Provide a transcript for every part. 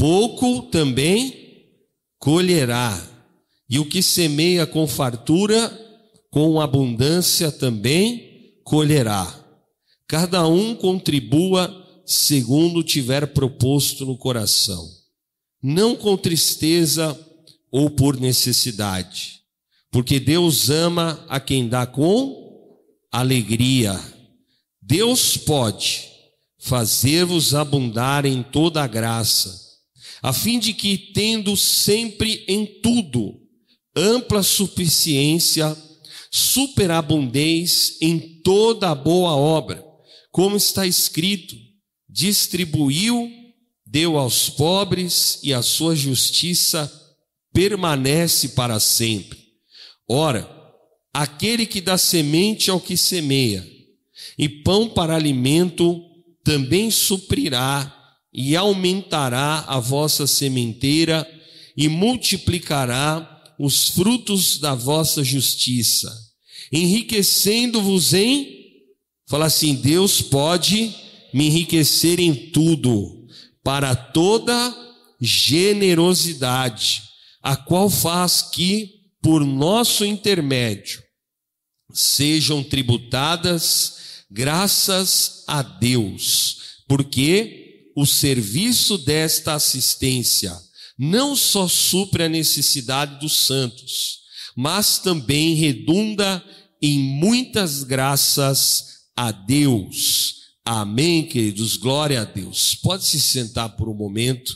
pouco também colherá. E o que semeia com fartura, com abundância também colherá. Cada um contribua segundo tiver proposto no coração, não com tristeza ou por necessidade, porque Deus ama a quem dá com alegria. Deus pode fazer-vos abundar em toda a graça, a fim de que, tendo sempre em tudo ampla suficiência, superabundeis em toda a boa obra, como está escrito: distribuiu, deu aos pobres e a sua justiça permanece para sempre. Ora, aquele que dá semente ao que semeia, e pão para alimento, também suprirá e aumentará a vossa sementeira e multiplicará os frutos da vossa justiça, enriquecendo-vos em. Fala assim: Deus pode me enriquecer em tudo, para toda generosidade, a qual faz que, por nosso intermédio, sejam tributadas graças a Deus, porque o serviço desta assistência não só supre a necessidade dos santos, mas também redunda em muitas graças a Deus. Amém, queridos? Glória a Deus. Pode se sentar por um momento.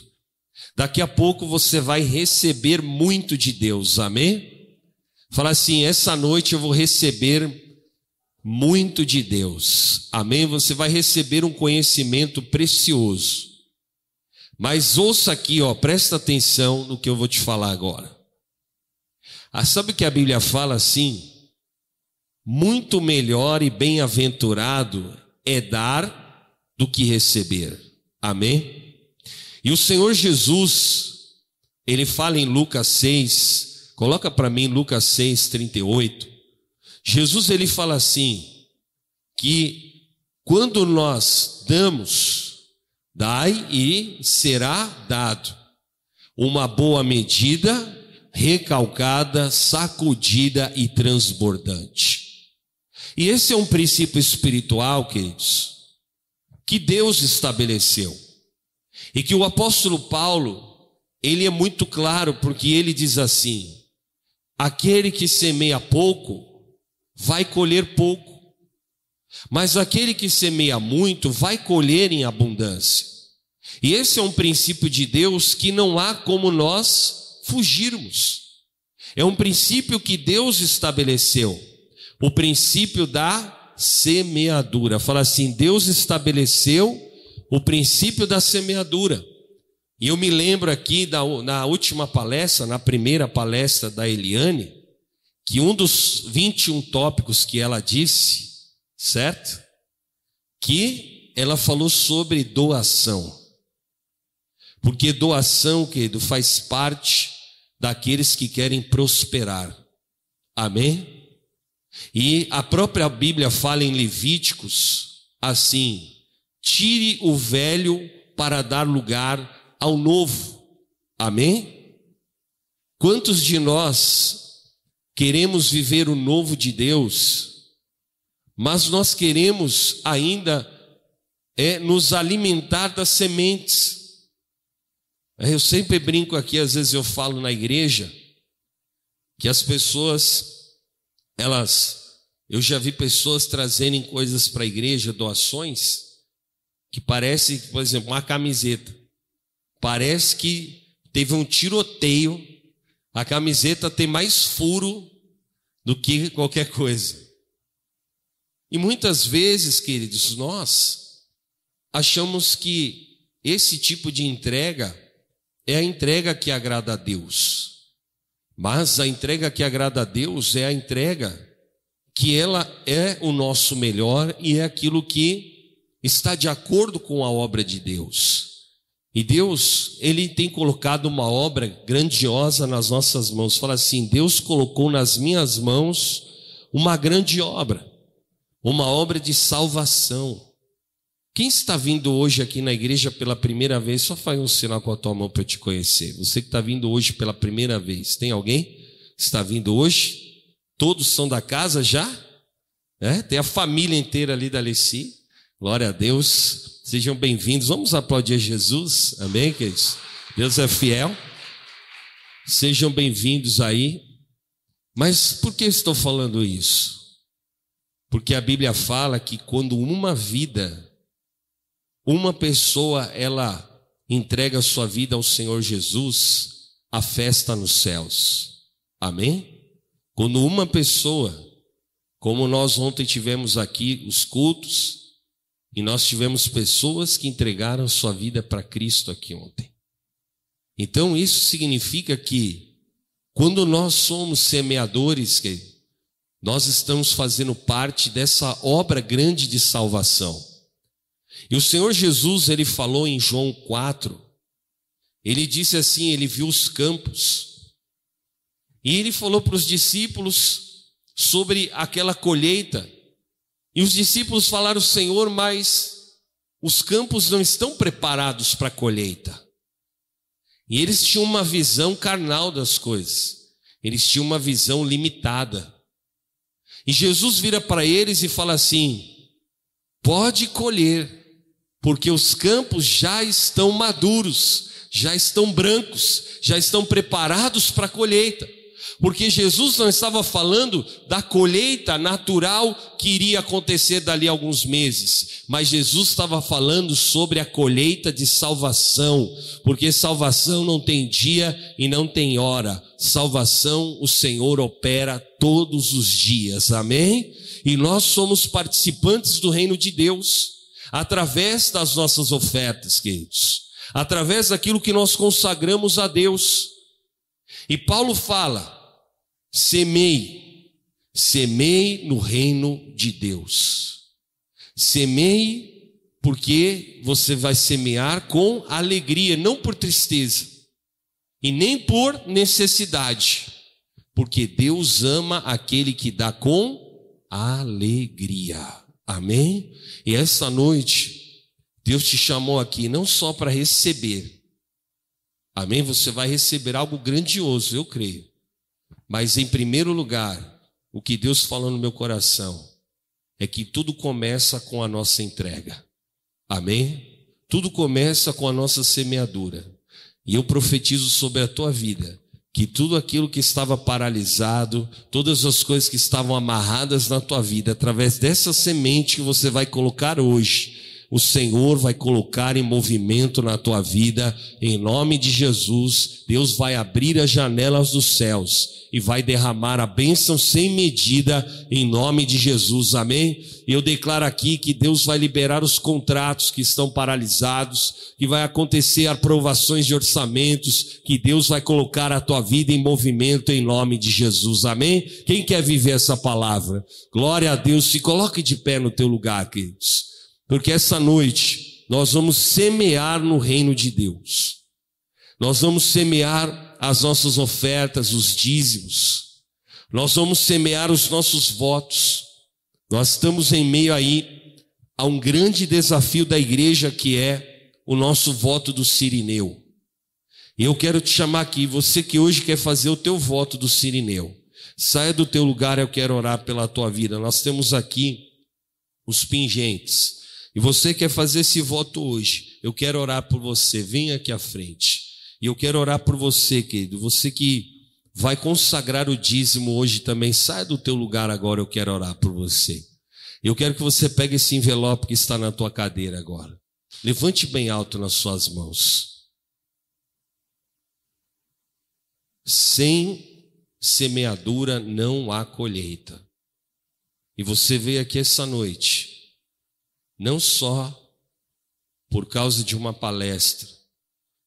Daqui a pouco você vai receber muito de Deus. Amém? Fala assim: essa noite eu vou receber muito de Deus. Amém? Você vai receber um conhecimento precioso. Mas ouça aqui, ó, presta atenção no que eu vou te falar agora. Ah, sabe que a Bíblia fala assim? Muito melhor e bem-aventurado é dar do que receber. Amém? E o Senhor Jesus, ele fala em Lucas 6, coloca para mim Lucas 6, 38. Jesus ele fala assim: que quando nós damos, Dai e será dado. Uma boa medida, recalcada, sacudida e transbordante. E esse é um princípio espiritual, queridos, que Deus estabeleceu. E que o apóstolo Paulo, ele é muito claro, porque ele diz assim: aquele que semeia pouco, vai colher pouco. Mas aquele que semeia muito vai colher em abundância. E esse é um princípio de Deus que não há como nós fugirmos. É um princípio que Deus estabeleceu. O princípio da semeadura. Fala assim: Deus estabeleceu o princípio da semeadura. E eu me lembro aqui da, na última palestra, na primeira palestra da Eliane, que um dos 21 tópicos que ela disse certo? Que ela falou sobre doação. Porque doação, querido, faz parte daqueles que querem prosperar. Amém? E a própria Bíblia fala em Levíticos assim: tire o velho para dar lugar ao novo. Amém? Quantos de nós queremos viver o novo de Deus? mas nós queremos ainda é nos alimentar das sementes. Eu sempre brinco aqui, às vezes eu falo na igreja, que as pessoas, elas, eu já vi pessoas trazerem coisas para a igreja, doações, que parece, por exemplo, uma camiseta. Parece que teve um tiroteio, a camiseta tem mais furo do que qualquer coisa. E muitas vezes, queridos, nós achamos que esse tipo de entrega é a entrega que agrada a Deus. Mas a entrega que agrada a Deus é a entrega que ela é o nosso melhor e é aquilo que está de acordo com a obra de Deus. E Deus, ele tem colocado uma obra grandiosa nas nossas mãos. Fala assim: Deus colocou nas minhas mãos uma grande obra uma obra de salvação. Quem está vindo hoje aqui na igreja pela primeira vez, só faz um sinal com a tua mão para eu te conhecer. Você que está vindo hoje pela primeira vez, tem alguém está vindo hoje? Todos são da casa já? É? Tem a família inteira ali da Alessi. Glória a Deus. Sejam bem-vindos. Vamos aplaudir Jesus. Amém, queridos? Deus é fiel. Sejam bem-vindos aí. Mas por que estou falando isso? Porque a Bíblia fala que quando uma vida uma pessoa ela entrega sua vida ao Senhor Jesus, a festa nos céus. Amém? Quando uma pessoa, como nós ontem tivemos aqui os cultos, e nós tivemos pessoas que entregaram sua vida para Cristo aqui ontem. Então isso significa que quando nós somos semeadores, que nós estamos fazendo parte dessa obra grande de salvação. E o Senhor Jesus, ele falou em João 4, ele disse assim: ele viu os campos, e ele falou para os discípulos sobre aquela colheita. E os discípulos falaram: Senhor, mas os campos não estão preparados para a colheita. E eles tinham uma visão carnal das coisas, eles tinham uma visão limitada. E Jesus vira para eles e fala assim: pode colher, porque os campos já estão maduros, já estão brancos, já estão preparados para a colheita. Porque Jesus não estava falando da colheita natural que iria acontecer dali a alguns meses, mas Jesus estava falando sobre a colheita de salvação, porque salvação não tem dia e não tem hora, salvação o Senhor opera todos os dias, amém? E nós somos participantes do reino de Deus através das nossas ofertas, queridos, através daquilo que nós consagramos a Deus. E Paulo fala: semei, semei no reino de Deus. Semei porque você vai semear com alegria, não por tristeza, e nem por necessidade, porque Deus ama aquele que dá com alegria. Amém? E essa noite, Deus te chamou aqui não só para receber. Amém? Você vai receber algo grandioso, eu creio. Mas em primeiro lugar, o que Deus falou no meu coração é que tudo começa com a nossa entrega. Amém? Tudo começa com a nossa semeadura. E eu profetizo sobre a tua vida que tudo aquilo que estava paralisado, todas as coisas que estavam amarradas na tua vida, através dessa semente que você vai colocar hoje, o Senhor vai colocar em movimento na tua vida, em nome de Jesus. Deus vai abrir as janelas dos céus e vai derramar a bênção sem medida, em nome de Jesus. Amém? Eu declaro aqui que Deus vai liberar os contratos que estão paralisados, que vai acontecer aprovações de orçamentos, que Deus vai colocar a tua vida em movimento em nome de Jesus. Amém? Quem quer viver essa palavra? Glória a Deus. Se coloque de pé no teu lugar, queridos. Porque essa noite nós vamos semear no reino de Deus. Nós vamos semear as nossas ofertas, os dízimos. Nós vamos semear os nossos votos. Nós estamos em meio aí a um grande desafio da igreja que é o nosso voto do Sirineu. E eu quero te chamar aqui, você que hoje quer fazer o teu voto do Sirineu. Saia do teu lugar, eu quero orar pela tua vida. Nós temos aqui os pingentes. E você quer fazer esse voto hoje. Eu quero orar por você. Venha aqui à frente. E eu quero orar por você, querido. Você que vai consagrar o dízimo hoje também, sai do teu lugar agora, eu quero orar por você. Eu quero que você pegue esse envelope que está na tua cadeira agora. Levante bem alto nas suas mãos. Sem semeadura não há colheita. E você veio aqui essa noite, não só por causa de uma palestra,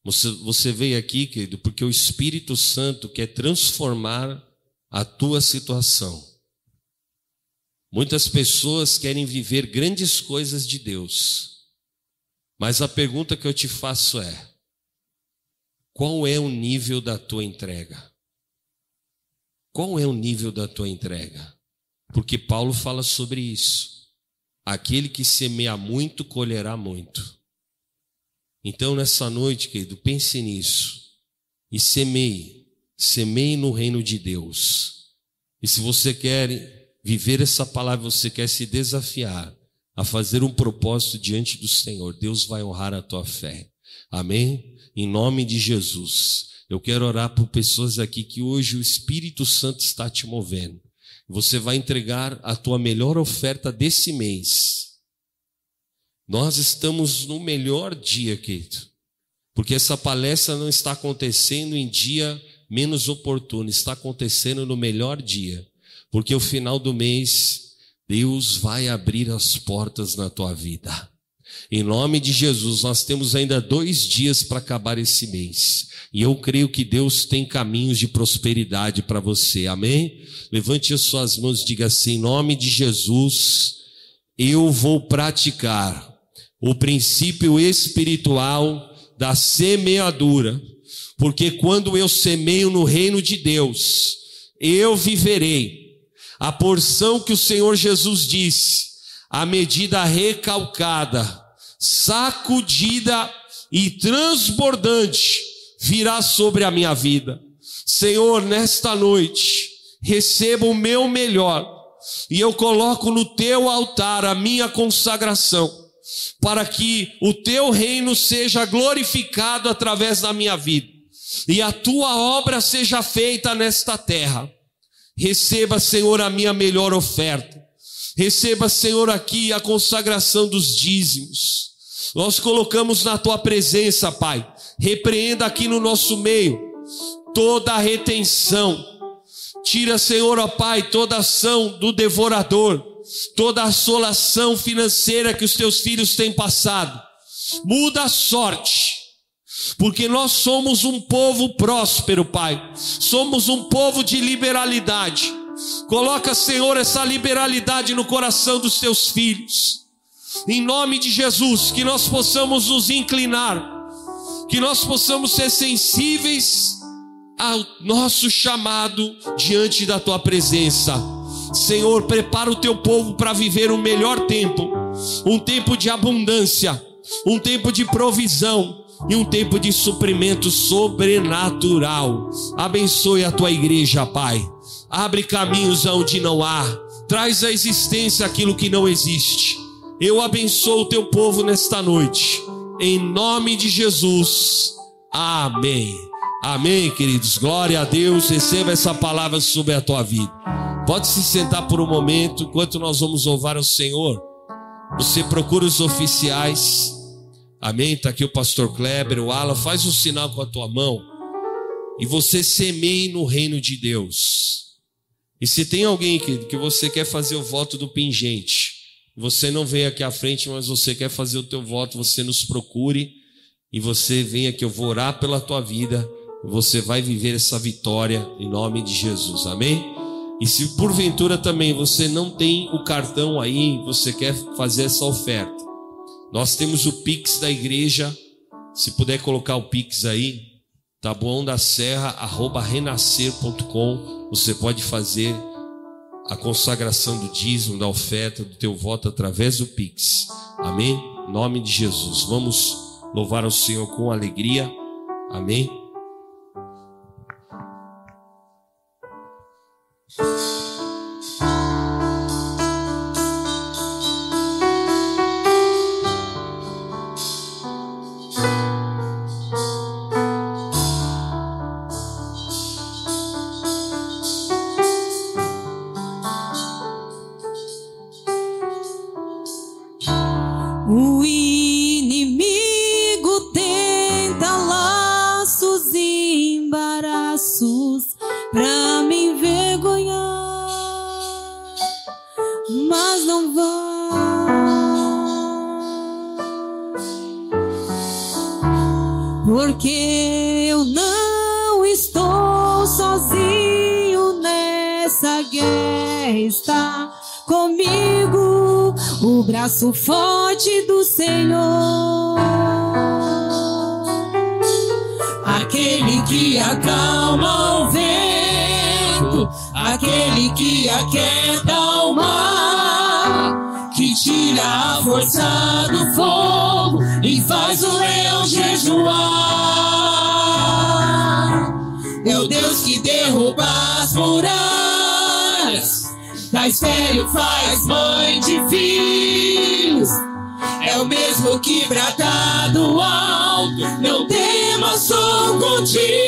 você, você veio aqui, querido, porque o Espírito Santo quer transformar a tua situação. Muitas pessoas querem viver grandes coisas de Deus, mas a pergunta que eu te faço é: qual é o nível da tua entrega? Qual é o nível da tua entrega? Porque Paulo fala sobre isso. Aquele que semeia muito colherá muito. Então, nessa noite, querido, pense nisso e semeie, semeie no reino de Deus. E se você quer viver essa palavra, você quer se desafiar a fazer um propósito diante do Senhor, Deus vai honrar a tua fé. Amém? Em nome de Jesus. Eu quero orar por pessoas aqui que hoje o Espírito Santo está te movendo. Você vai entregar a tua melhor oferta desse mês. Nós estamos no melhor dia, querido, porque essa palestra não está acontecendo em dia menos oportuno, está acontecendo no melhor dia, porque o final do mês, Deus vai abrir as portas na tua vida. Em nome de Jesus, nós temos ainda dois dias para acabar esse mês. E eu creio que Deus tem caminhos de prosperidade para você. Amém? Levante as suas mãos e diga assim: em nome de Jesus, eu vou praticar o princípio espiritual da semeadura. Porque quando eu semeio no reino de Deus, eu viverei a porção que o Senhor Jesus disse, a medida recalcada sacudida e transbordante virá sobre a minha vida. Senhor, nesta noite, receba o meu melhor e eu coloco no teu altar a minha consagração, para que o teu reino seja glorificado através da minha vida e a tua obra seja feita nesta terra. Receba, Senhor, a minha melhor oferta. Receba, Senhor, aqui a consagração dos dízimos. Nós colocamos na tua presença, Pai. Repreenda aqui no nosso meio toda a retenção. Tira, Senhor, ó Pai, toda ação do devorador, toda assolação financeira que os teus filhos têm passado. Muda a sorte, porque nós somos um povo próspero, Pai. Somos um povo de liberalidade. Coloca, Senhor, essa liberalidade no coração dos teus filhos em nome de Jesus, que nós possamos nos inclinar, que nós possamos ser sensíveis ao nosso chamado diante da tua presença. Senhor, prepara o teu povo para viver um melhor tempo, um tempo de abundância, um tempo de provisão e um tempo de suprimento sobrenatural. Abençoe a tua igreja, Pai. Abre caminhos onde não há. Traz à existência aquilo que não existe eu abençoo o teu povo nesta noite, em nome de Jesus. Amém. Amém, queridos. Glória a Deus. Receba essa palavra sobre a tua vida. Pode se sentar por um momento enquanto nós vamos louvar o Senhor. Você procura os oficiais. Amém. Está aqui o pastor Kleber, o Ala. Faz um sinal com a tua mão. E você semeie no reino de Deus. E se tem alguém que, que você quer fazer o voto do pingente, você não veio aqui à frente, mas você quer fazer o teu voto, você nos procure e você vem aqui, eu vou orar pela tua vida, você vai viver essa vitória em nome de Jesus, amém? E se porventura também você não tem o cartão aí, você quer fazer essa oferta, nós temos o Pix da igreja, se puder colocar o Pix aí, tabuão da serra, arroba renascer.com, você pode fazer a consagração do dízimo, da oferta, do teu voto através do Pix. Amém? Em nome de Jesus. Vamos louvar o Senhor com alegria. Amém? Espelho, faz mãe de filhos. É o mesmo que brada do alto, não temas, sou contigo.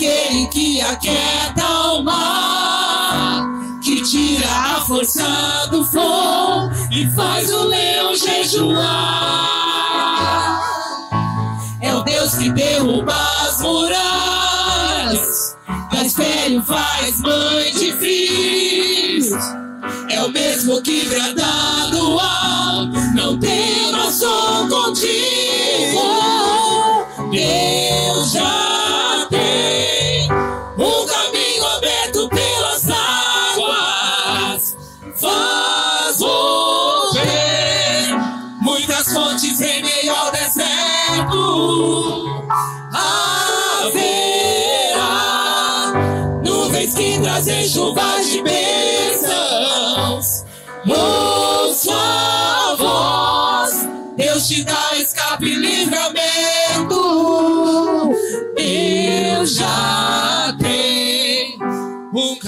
Aquele que aquieta o mar, que tira a força do fogo e faz o leão jejuar. É o Deus que derruba as muralhas, dá espelho, faz mãe de filhos. É o mesmo que brada do alto,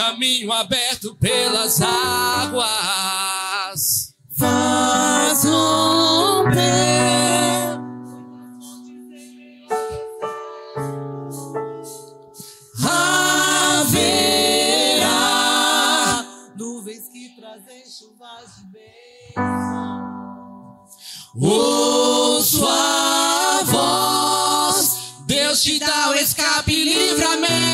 caminho aberto pelas águas. Faz romper. Haverá nuvens que trazem chuvas de bênção. Ouço a voz, Deus te dá o escape e livramento.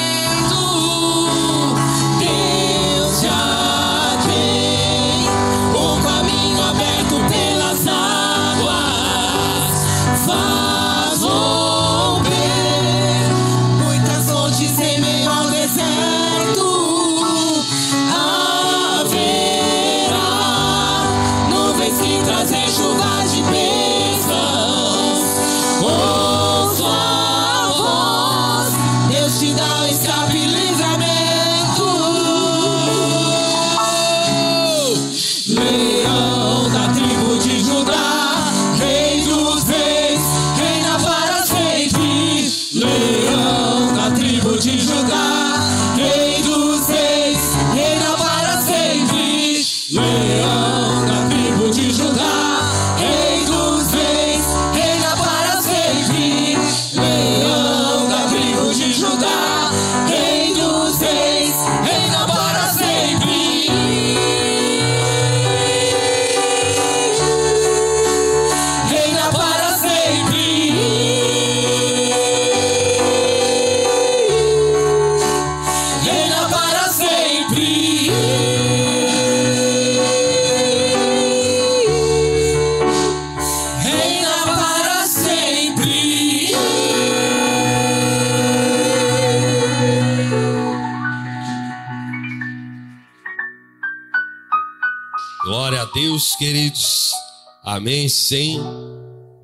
Amém. Sem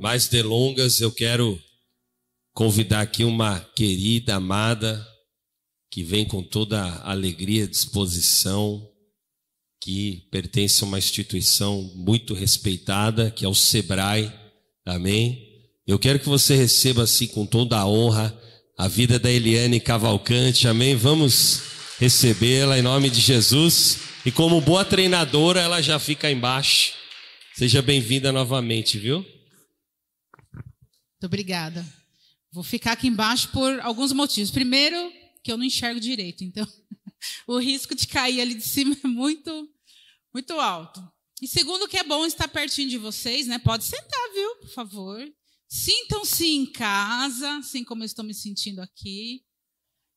mais delongas, eu quero convidar aqui uma querida, amada, que vem com toda alegria, disposição, que pertence a uma instituição muito respeitada, que é o SEBRAE. Amém. Eu quero que você receba assim com toda a honra a vida da Eliane Cavalcante, amém? Vamos recebê-la em nome de Jesus. E como boa treinadora, ela já fica embaixo. Seja bem-vinda novamente, viu? Muito obrigada. Vou ficar aqui embaixo por alguns motivos. Primeiro, que eu não enxergo direito, então o risco de cair ali de cima é muito, muito alto. E segundo, que é bom estar pertinho de vocês, né? Pode sentar, viu? Por favor. Sintam-se em casa, assim como eu estou me sentindo aqui.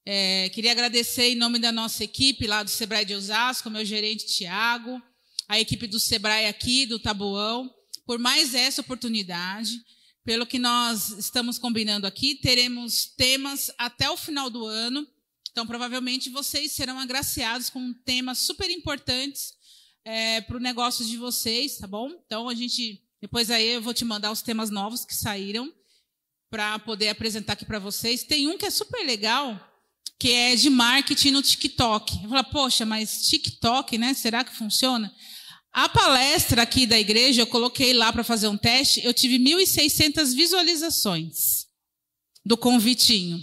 É, queria agradecer em nome da nossa equipe lá do Sebrae de Osasco, meu gerente Tiago, a equipe do Sebrae aqui, do Tabuão, por mais essa oportunidade. Pelo que nós estamos combinando aqui, teremos temas até o final do ano. Então, provavelmente, vocês serão agraciados com temas super importantes é, para o negócio de vocês, tá bom? Então, a gente. Depois aí eu vou te mandar os temas novos que saíram para poder apresentar aqui para vocês. Tem um que é super legal, que é de marketing no TikTok. Eu falo, poxa, mas TikTok, né? Será que funciona? A palestra aqui da igreja, eu coloquei lá para fazer um teste, eu tive 1.600 visualizações do convitinho.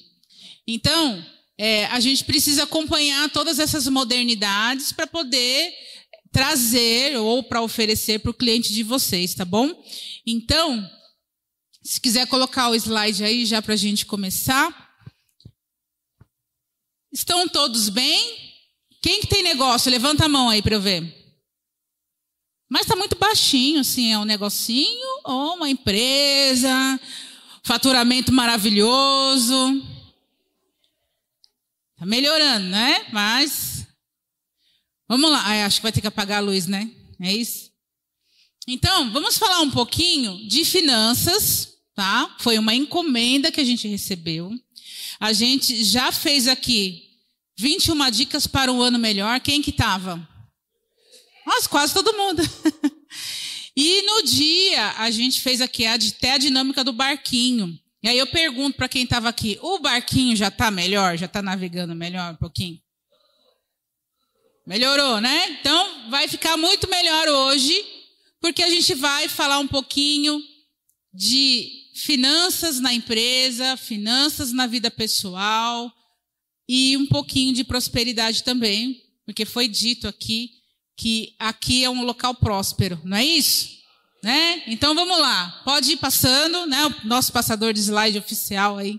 Então, é, a gente precisa acompanhar todas essas modernidades para poder trazer ou para oferecer para o cliente de vocês, tá bom? Então, se quiser colocar o slide aí já para a gente começar. Estão todos bem? Quem que tem negócio? Levanta a mão aí para eu ver. Mas está muito baixinho, assim, é um negocinho ou uma empresa, faturamento maravilhoso. Está melhorando, né? Mas vamos lá. Ai, acho que vai ter que apagar a luz, né? É isso? Então, vamos falar um pouquinho de finanças, tá? Foi uma encomenda que a gente recebeu. A gente já fez aqui 21 dicas para um ano melhor. Quem que estava? Nossa, quase todo mundo. e no dia, a gente fez aqui até a dinâmica do barquinho. E aí eu pergunto para quem estava aqui: o barquinho já está melhor? Já está navegando melhor um pouquinho? Melhorou, né? Então vai ficar muito melhor hoje, porque a gente vai falar um pouquinho de finanças na empresa, finanças na vida pessoal e um pouquinho de prosperidade também, porque foi dito aqui que aqui é um local próspero, não é isso? Né? Então vamos lá, pode ir passando, né? O nosso passador de slide oficial aí.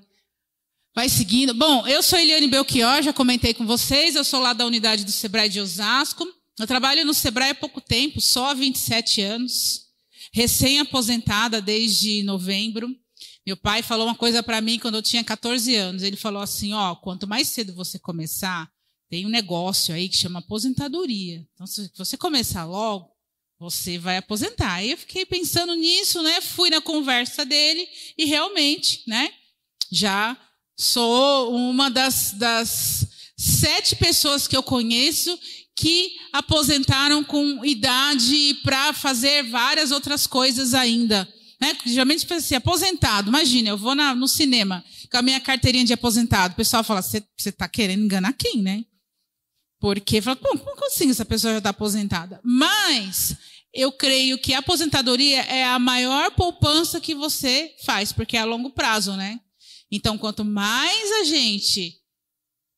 Vai seguindo. Bom, eu sou Eliane Belchior, já comentei com vocês, eu sou lá da unidade do Sebrae de Osasco. Eu trabalho no Sebrae há pouco tempo, só há 27 anos, recém-aposentada desde novembro. Meu pai falou uma coisa para mim quando eu tinha 14 anos. Ele falou assim: ó, quanto mais cedo você começar, tem um negócio aí que chama aposentadoria. Então, se você começar logo, você vai aposentar. Aí eu fiquei pensando nisso, né? Fui na conversa dele e realmente, né? Já sou uma das, das sete pessoas que eu conheço que aposentaram com idade para fazer várias outras coisas ainda. Né? Geralmente assim, aposentado. Imagina, eu vou na, no cinema com a minha carteirinha de aposentado. O pessoal fala, você está querendo enganar quem, né? Porque fala, Bom, como assim essa pessoa já está aposentada? Mas eu creio que a aposentadoria é a maior poupança que você faz, porque é a longo prazo, né? Então, quanto mais a gente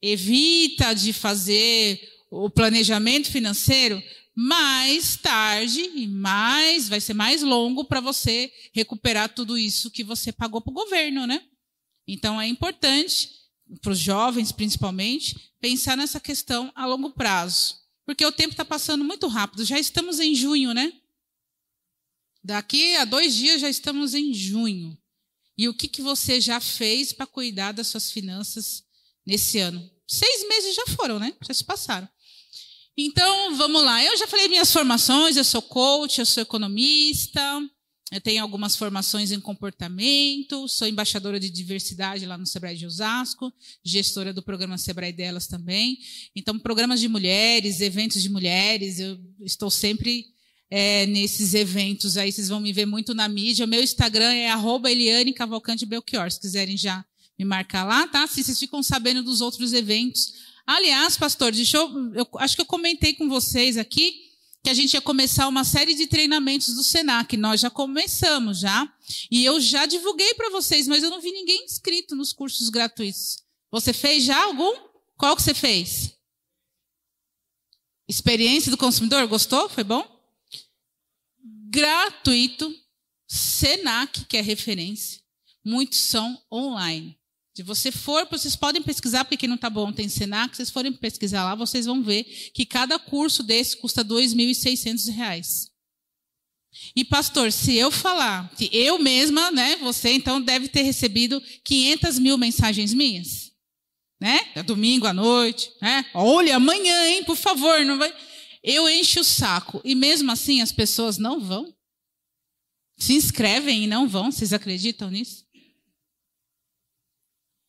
evita de fazer o planejamento financeiro, mais tarde e mais vai ser mais longo para você recuperar tudo isso que você pagou para o governo, né? Então é importante para os jovens principalmente, pensar nessa questão a longo prazo. Porque o tempo está passando muito rápido. Já estamos em junho, né? Daqui a dois dias já estamos em junho. E o que, que você já fez para cuidar das suas finanças nesse ano? Seis meses já foram, né? Já se passaram. Então, vamos lá. Eu já falei minhas formações, eu sou coach, eu sou economista, eu tenho algumas formações em comportamento, sou embaixadora de diversidade lá no Sebrae de Osasco, gestora do programa Sebrae Delas também. Então, programas de mulheres, eventos de mulheres, eu estou sempre é, nesses eventos aí, vocês vão me ver muito na mídia. O meu Instagram é Eliane Cavalcante Belchior, se quiserem já me marcar lá, tá? Se vocês ficam sabendo dos outros eventos. Aliás, pastor, deixa eu, eu acho que eu comentei com vocês aqui que a gente ia começar uma série de treinamentos do Senac. Nós já começamos já. E eu já divulguei para vocês, mas eu não vi ninguém inscrito nos cursos gratuitos. Você fez já algum? Qual que você fez? Experiência do consumidor, gostou? Foi bom? Gratuito, Senac, que é referência. Muitos são online. Se você for, vocês podem pesquisar, porque quem não está bom tem Senac, se vocês forem pesquisar lá, vocês vão ver que cada curso desse custa R$ 2.600. E pastor, se eu falar que eu mesma, né, você então deve ter recebido 500 mil mensagens minhas, né? É domingo à noite, né? Olha, amanhã, hein, por favor, não vai. Eu encho o saco e mesmo assim as pessoas não vão. Se inscrevem e não vão. Vocês acreditam nisso?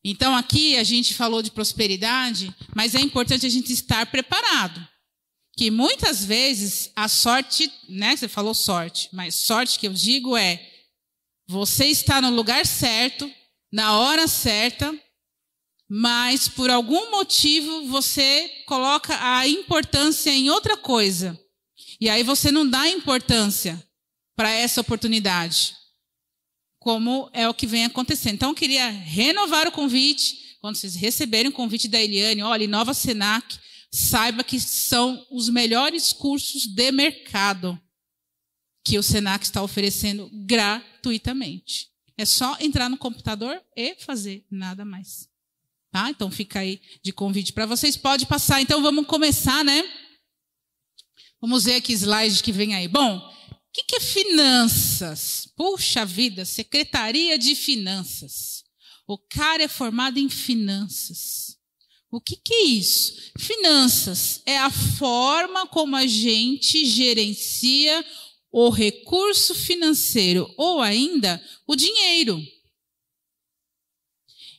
Então aqui a gente falou de prosperidade, mas é importante a gente estar preparado. Que muitas vezes a sorte, né? Você falou sorte, mas sorte que eu digo é você está no lugar certo, na hora certa, mas por algum motivo você coloca a importância em outra coisa. E aí você não dá importância para essa oportunidade como é o que vem acontecendo. Então, eu queria renovar o convite. Quando vocês receberem o convite da Eliane, olha, Nova Senac, saiba que são os melhores cursos de mercado que o Senac está oferecendo gratuitamente. É só entrar no computador e fazer nada mais. Tá? Então fica aí de convite para vocês. Pode passar. Então vamos começar, né? Vamos ver que slide que vem aí. Bom, o que, que é finanças? Puxa vida, Secretaria de Finanças. O cara é formado em finanças. O que, que é isso? Finanças é a forma como a gente gerencia o recurso financeiro ou ainda o dinheiro.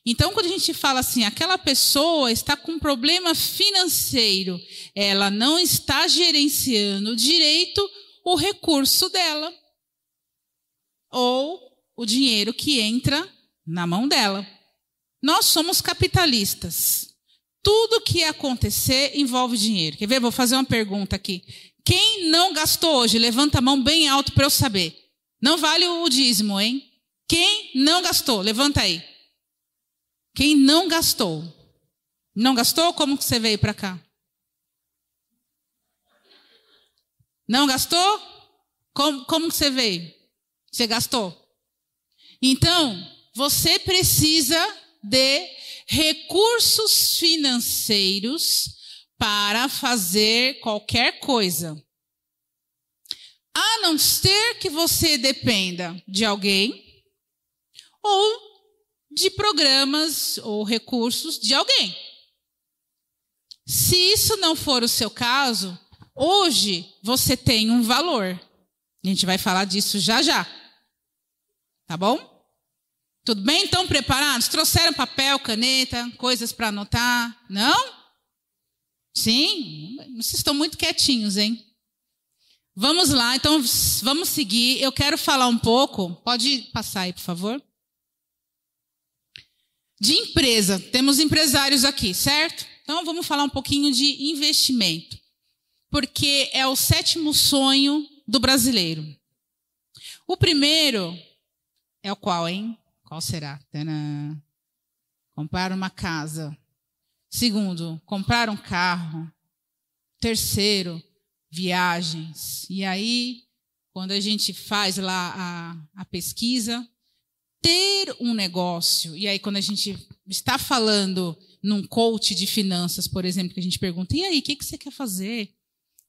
Então, quando a gente fala assim, aquela pessoa está com um problema financeiro, ela não está gerenciando direito o recurso dela ou o dinheiro que entra na mão dela. Nós somos capitalistas. Tudo que acontecer envolve dinheiro. Quer ver? Vou fazer uma pergunta aqui. Quem não gastou hoje? Levanta a mão bem alto para eu saber. Não vale o dízimo, hein? Quem não gastou? Levanta aí. Quem não gastou? Não gastou? Como que você veio para cá? Não gastou? Como, como você veio? Você gastou? Então, você precisa de recursos financeiros para fazer qualquer coisa. A não ser que você dependa de alguém ou de programas ou recursos de alguém. Se isso não for o seu caso, Hoje você tem um valor. A gente vai falar disso já já. Tá bom? Tudo bem? Então, preparados? Trouxeram papel, caneta, coisas para anotar? Não? Sim? Vocês estão muito quietinhos, hein? Vamos lá, então vamos seguir. Eu quero falar um pouco. Pode passar aí, por favor. De empresa. Temos empresários aqui, certo? Então vamos falar um pouquinho de investimento porque é o sétimo sonho do brasileiro. O primeiro é o qual, hein? Qual será? Tadã. Comprar uma casa. Segundo, comprar um carro. Terceiro, viagens. E aí, quando a gente faz lá a, a pesquisa, ter um negócio. E aí, quando a gente está falando num coach de finanças, por exemplo, que a gente pergunta: e aí, o que, que você quer fazer?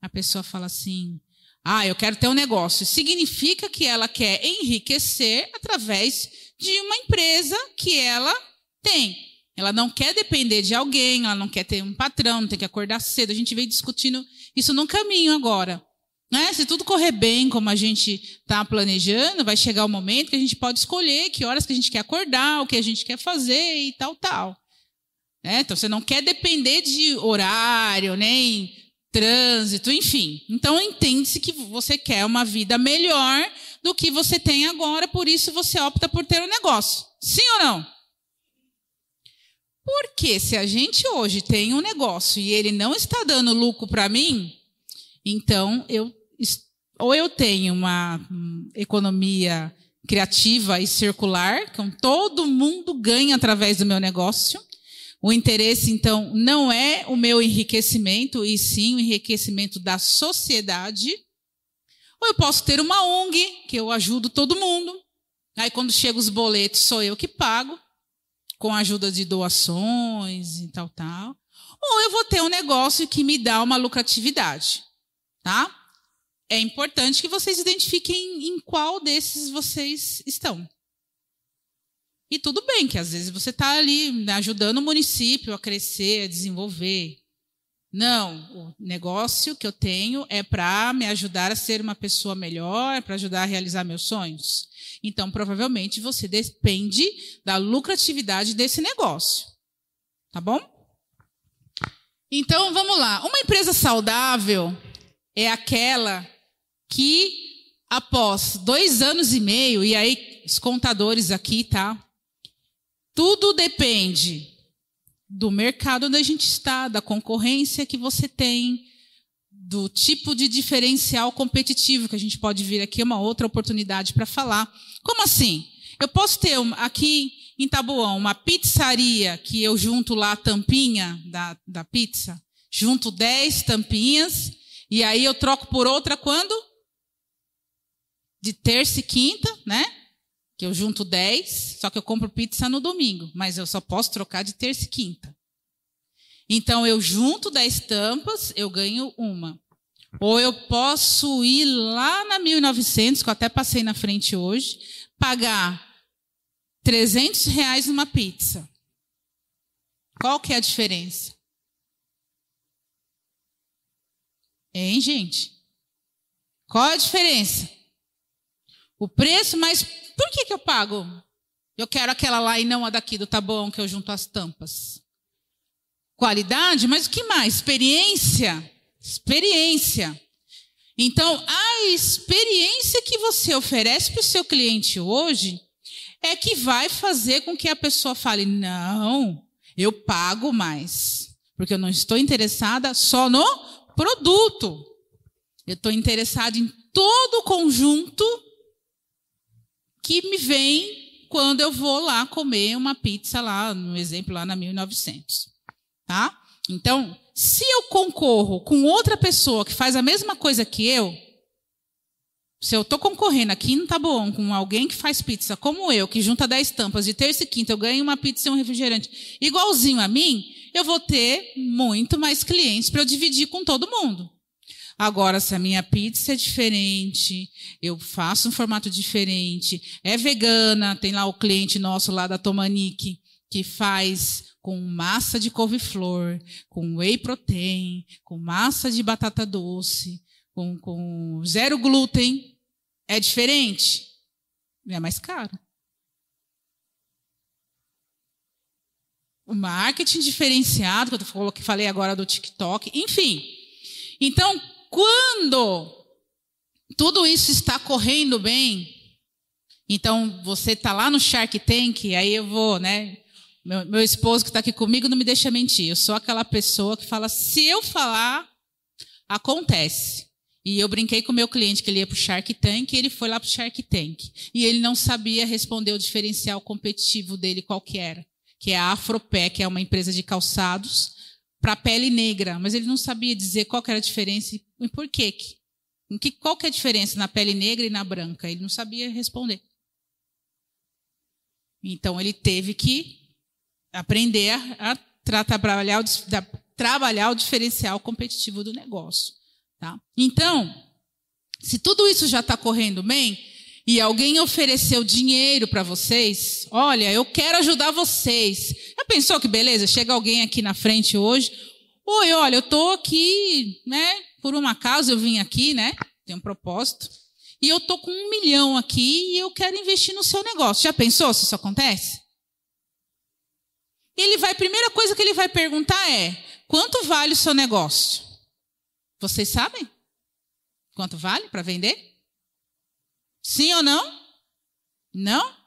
A pessoa fala assim: ah, eu quero ter um negócio. Significa que ela quer enriquecer através de uma empresa que ela tem. Ela não quer depender de alguém, ela não quer ter um patrão, não tem que acordar cedo. A gente veio discutindo isso no caminho agora. Né? Se tudo correr bem como a gente está planejando, vai chegar o momento que a gente pode escolher que horas que a gente quer acordar, o que a gente quer fazer e tal, tal. Né? Então você não quer depender de horário, nem trânsito, enfim. Então entende-se que você quer uma vida melhor do que você tem agora, por isso você opta por ter um negócio. Sim ou não? Porque se a gente hoje tem um negócio e ele não está dando lucro para mim, então eu ou eu tenho uma hum, economia criativa e circular, que todo mundo ganha através do meu negócio. O interesse, então, não é o meu enriquecimento, e sim o enriquecimento da sociedade. Ou eu posso ter uma ONG, que eu ajudo todo mundo. Aí, quando chegam os boletos, sou eu que pago, com a ajuda de doações e tal, tal. Ou eu vou ter um negócio que me dá uma lucratividade, tá? É importante que vocês identifiquem em qual desses vocês estão. E tudo bem que às vezes você está ali ajudando o município a crescer, a desenvolver. Não, o negócio que eu tenho é para me ajudar a ser uma pessoa melhor, é para ajudar a realizar meus sonhos. Então, provavelmente, você depende da lucratividade desse negócio. Tá bom? Então, vamos lá. Uma empresa saudável é aquela que, após dois anos e meio, e aí, os contadores aqui, tá? Tudo depende do mercado onde a gente está, da concorrência que você tem, do tipo de diferencial competitivo que a gente pode vir aqui, uma outra oportunidade para falar. Como assim? Eu posso ter aqui em Tabuão uma pizzaria que eu junto lá a tampinha da, da pizza, junto 10 tampinhas, e aí eu troco por outra quando? De terça e quinta, né? Que eu junto 10, só que eu compro pizza no domingo, mas eu só posso trocar de terça e quinta. Então eu junto 10 tampas, eu ganho uma. Ou eu posso ir lá na 1900, que eu até passei na frente hoje, pagar 300 reais numa pizza. Qual que é a diferença? Hein, gente? Qual a diferença? O preço, mas por que, que eu pago? Eu quero aquela lá e não a daqui do bom que eu junto as tampas. Qualidade, mas o que mais? Experiência. Experiência. Então, a experiência que você oferece para o seu cliente hoje é que vai fazer com que a pessoa fale: não, eu pago mais. Porque eu não estou interessada só no produto. Eu estou interessada em todo o conjunto que me vem quando eu vou lá comer uma pizza lá, no exemplo lá na 1900, tá? Então, se eu concorro com outra pessoa que faz a mesma coisa que eu, se eu estou concorrendo aqui no Taboão com alguém que faz pizza como eu, que junta 10 tampas de terça e quinta, eu ganho uma pizza e um refrigerante igualzinho a mim, eu vou ter muito mais clientes para eu dividir com todo mundo. Agora, se a minha pizza é diferente, eu faço um formato diferente, é vegana, tem lá o cliente nosso lá da Tomanique, que faz com massa de couve-flor, com whey protein, com massa de batata doce, com, com zero glúten, é diferente? É mais caro. O marketing diferenciado, que eu falei agora do TikTok, enfim. Então, quando tudo isso está correndo bem, então você está lá no Shark Tank, aí eu vou, né? Meu, meu esposo que está aqui comigo não me deixa mentir. Eu sou aquela pessoa que fala: se eu falar, acontece. E eu brinquei com o meu cliente que ele ia para o Shark Tank e ele foi lá para o Shark Tank. E ele não sabia responder o diferencial competitivo dele qual que era. Que é a Afropé, que é uma empresa de calçados, para pele negra. Mas ele não sabia dizer qual era a diferença e por quê? Que, qual que é a diferença na pele negra e na branca? Ele não sabia responder. Então ele teve que aprender a, a trabalhar, o, trabalhar o diferencial competitivo do negócio. Tá? Então, se tudo isso já está correndo bem e alguém ofereceu dinheiro para vocês, olha, eu quero ajudar vocês. Já pensou que beleza? Chega alguém aqui na frente hoje, oi, olha, eu estou aqui, né? Por um acaso eu vim aqui, né? Tem um propósito. E eu tô com um milhão aqui e eu quero investir no seu negócio. Já pensou se isso acontece? Ele vai, a primeira coisa que ele vai perguntar é: quanto vale o seu negócio? Vocês sabem? Quanto vale para vender? Sim ou não? Não?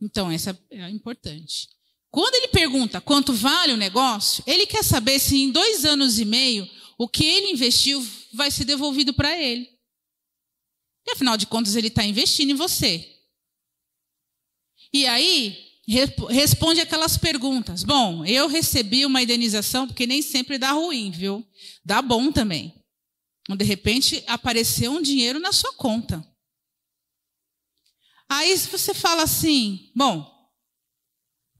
Então, essa é importante. Quando ele pergunta quanto vale o negócio, ele quer saber se em dois anos e meio o que ele investiu vai ser devolvido para ele. E afinal de contas, ele está investindo em você. E aí, responde aquelas perguntas. Bom, eu recebi uma indenização, porque nem sempre dá ruim, viu? Dá bom também. De repente, apareceu um dinheiro na sua conta. Aí você fala assim: bom,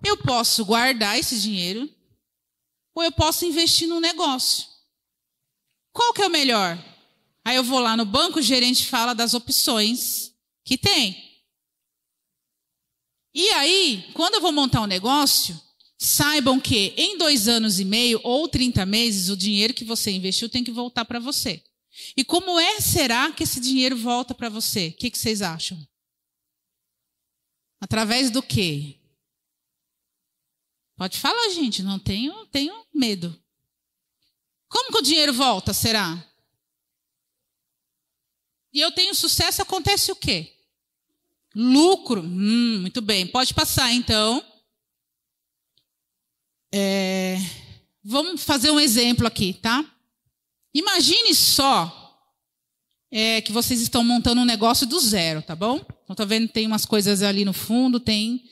eu posso guardar esse dinheiro, ou eu posso investir num negócio. Qual que é o melhor? Aí eu vou lá no banco, o gerente fala das opções que tem. E aí, quando eu vou montar um negócio, saibam que em dois anos e meio ou 30 meses, o dinheiro que você investiu tem que voltar para você. E como é será que esse dinheiro volta para você? O que, que vocês acham? Através do quê? Pode falar, gente, não tenho, tenho medo. Como que o dinheiro volta, será? E eu tenho sucesso, acontece o quê? Lucro. Hum, muito bem. Pode passar, então. É, vamos fazer um exemplo aqui, tá? Imagine só é, que vocês estão montando um negócio do zero, tá bom? Então, tá vendo? Tem umas coisas ali no fundo, tem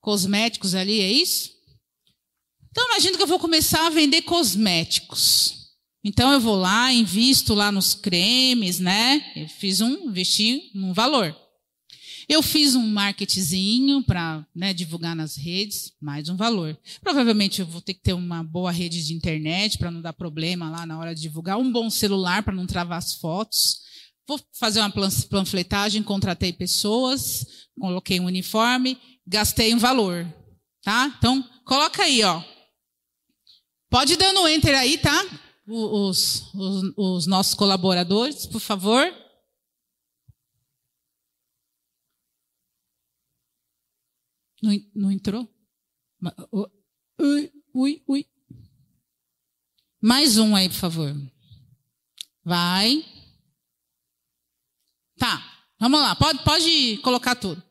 cosméticos ali, é isso? Então, imagine que eu vou começar a vender cosméticos. Então eu vou lá, invisto lá nos cremes, né? Eu fiz um, investi um valor. Eu fiz um marketzinho para né, divulgar nas redes, mais um valor. Provavelmente eu vou ter que ter uma boa rede de internet para não dar problema lá na hora de divulgar, um bom celular para não travar as fotos. Vou fazer uma panfletagem, contratei pessoas, coloquei um uniforme, gastei um valor, tá? Então coloca aí, ó. Pode dando enter aí, tá? os, os, os nossos colaboradores, por favor. Não, não entrou? Ui, ui, ui. Mais um aí, por favor. Vai. Tá, vamos lá. Pode, pode colocar tudo.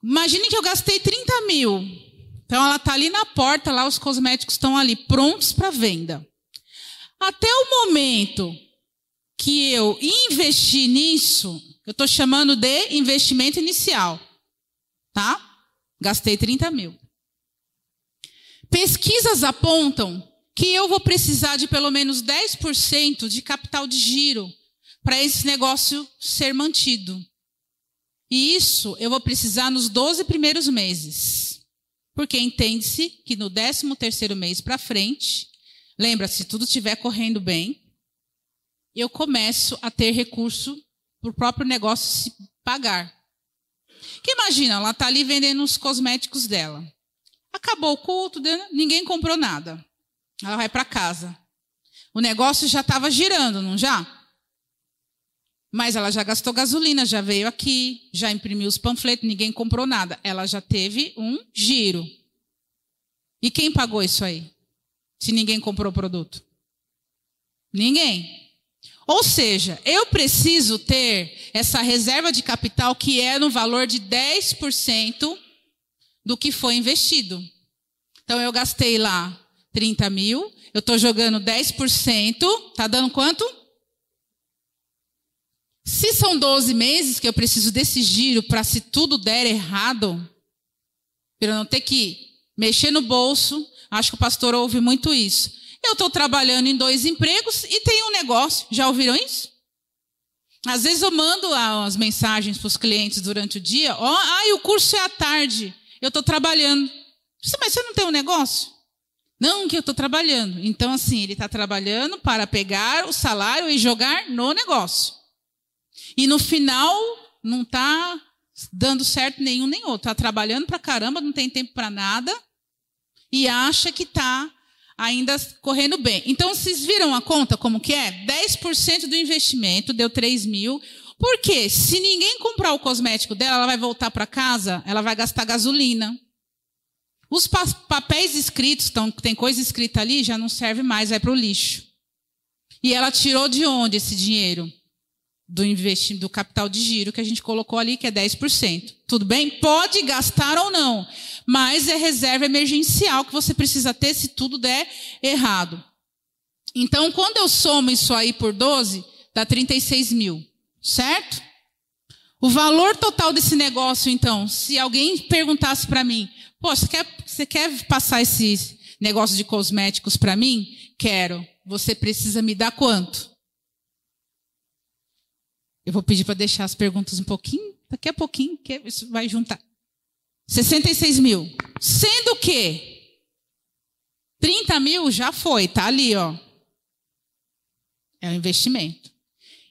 Imagine que eu gastei 30 mil. Então ela está ali na porta, lá os cosméticos estão ali prontos para venda. Até o momento que eu investi nisso, eu estou chamando de investimento inicial. Tá? Gastei 30 mil. Pesquisas apontam que eu vou precisar de pelo menos 10% de capital de giro para esse negócio ser mantido. E isso eu vou precisar nos 12 primeiros meses. Porque entende-se que no 13 terceiro mês para frente, Lembra, se tudo estiver correndo bem, eu começo a ter recurso para o próprio negócio se pagar. Que imagina, ela está ali vendendo os cosméticos dela. Acabou o culto, ninguém comprou nada. Ela vai para casa. O negócio já estava girando, não já? Mas ela já gastou gasolina, já veio aqui, já imprimiu os panfletos, ninguém comprou nada. Ela já teve um giro. E quem pagou isso aí? se ninguém comprou o produto? Ninguém. Ou seja, eu preciso ter essa reserva de capital que é no valor de 10% do que foi investido. Então eu gastei lá 30 mil, eu estou jogando 10%, tá dando quanto? Se são 12 meses que eu preciso desse giro para se tudo der errado, para eu não ter que mexer no bolso, Acho que o pastor ouve muito isso. Eu estou trabalhando em dois empregos e tenho um negócio. Já ouviram isso? Às vezes eu mando as mensagens para os clientes durante o dia. Ó, oh, ai, o curso é à tarde. Eu estou trabalhando. Mas você não tem um negócio? Não, que eu estou trabalhando. Então, assim, ele está trabalhando para pegar o salário e jogar no negócio. E no final, não está dando certo nenhum nem outro. Está trabalhando para caramba, não tem tempo para nada e acha que está ainda correndo bem. Então, vocês viram a conta como que é? 10% do investimento deu 3 mil. Por quê? Se ninguém comprar o cosmético dela, ela vai voltar para casa, ela vai gastar gasolina. Os papéis escritos, então, tem coisa escrita ali, já não serve mais, vai para o lixo. E ela tirou de onde esse dinheiro? Do investimento, do capital de giro que a gente colocou ali, que é 10%. Tudo bem? Pode gastar ou não mas é reserva emergencial que você precisa ter se tudo der errado. Então, quando eu somo isso aí por 12, dá 36 mil, certo? O valor total desse negócio, então, se alguém perguntasse para mim, pô, você quer, você quer passar esse negócio de cosméticos para mim? Quero. Você precisa me dar quanto? Eu vou pedir para deixar as perguntas um pouquinho, daqui a pouquinho, que isso vai juntar. 66 mil. Sendo que 30 mil já foi, tá ali, ó. É um investimento.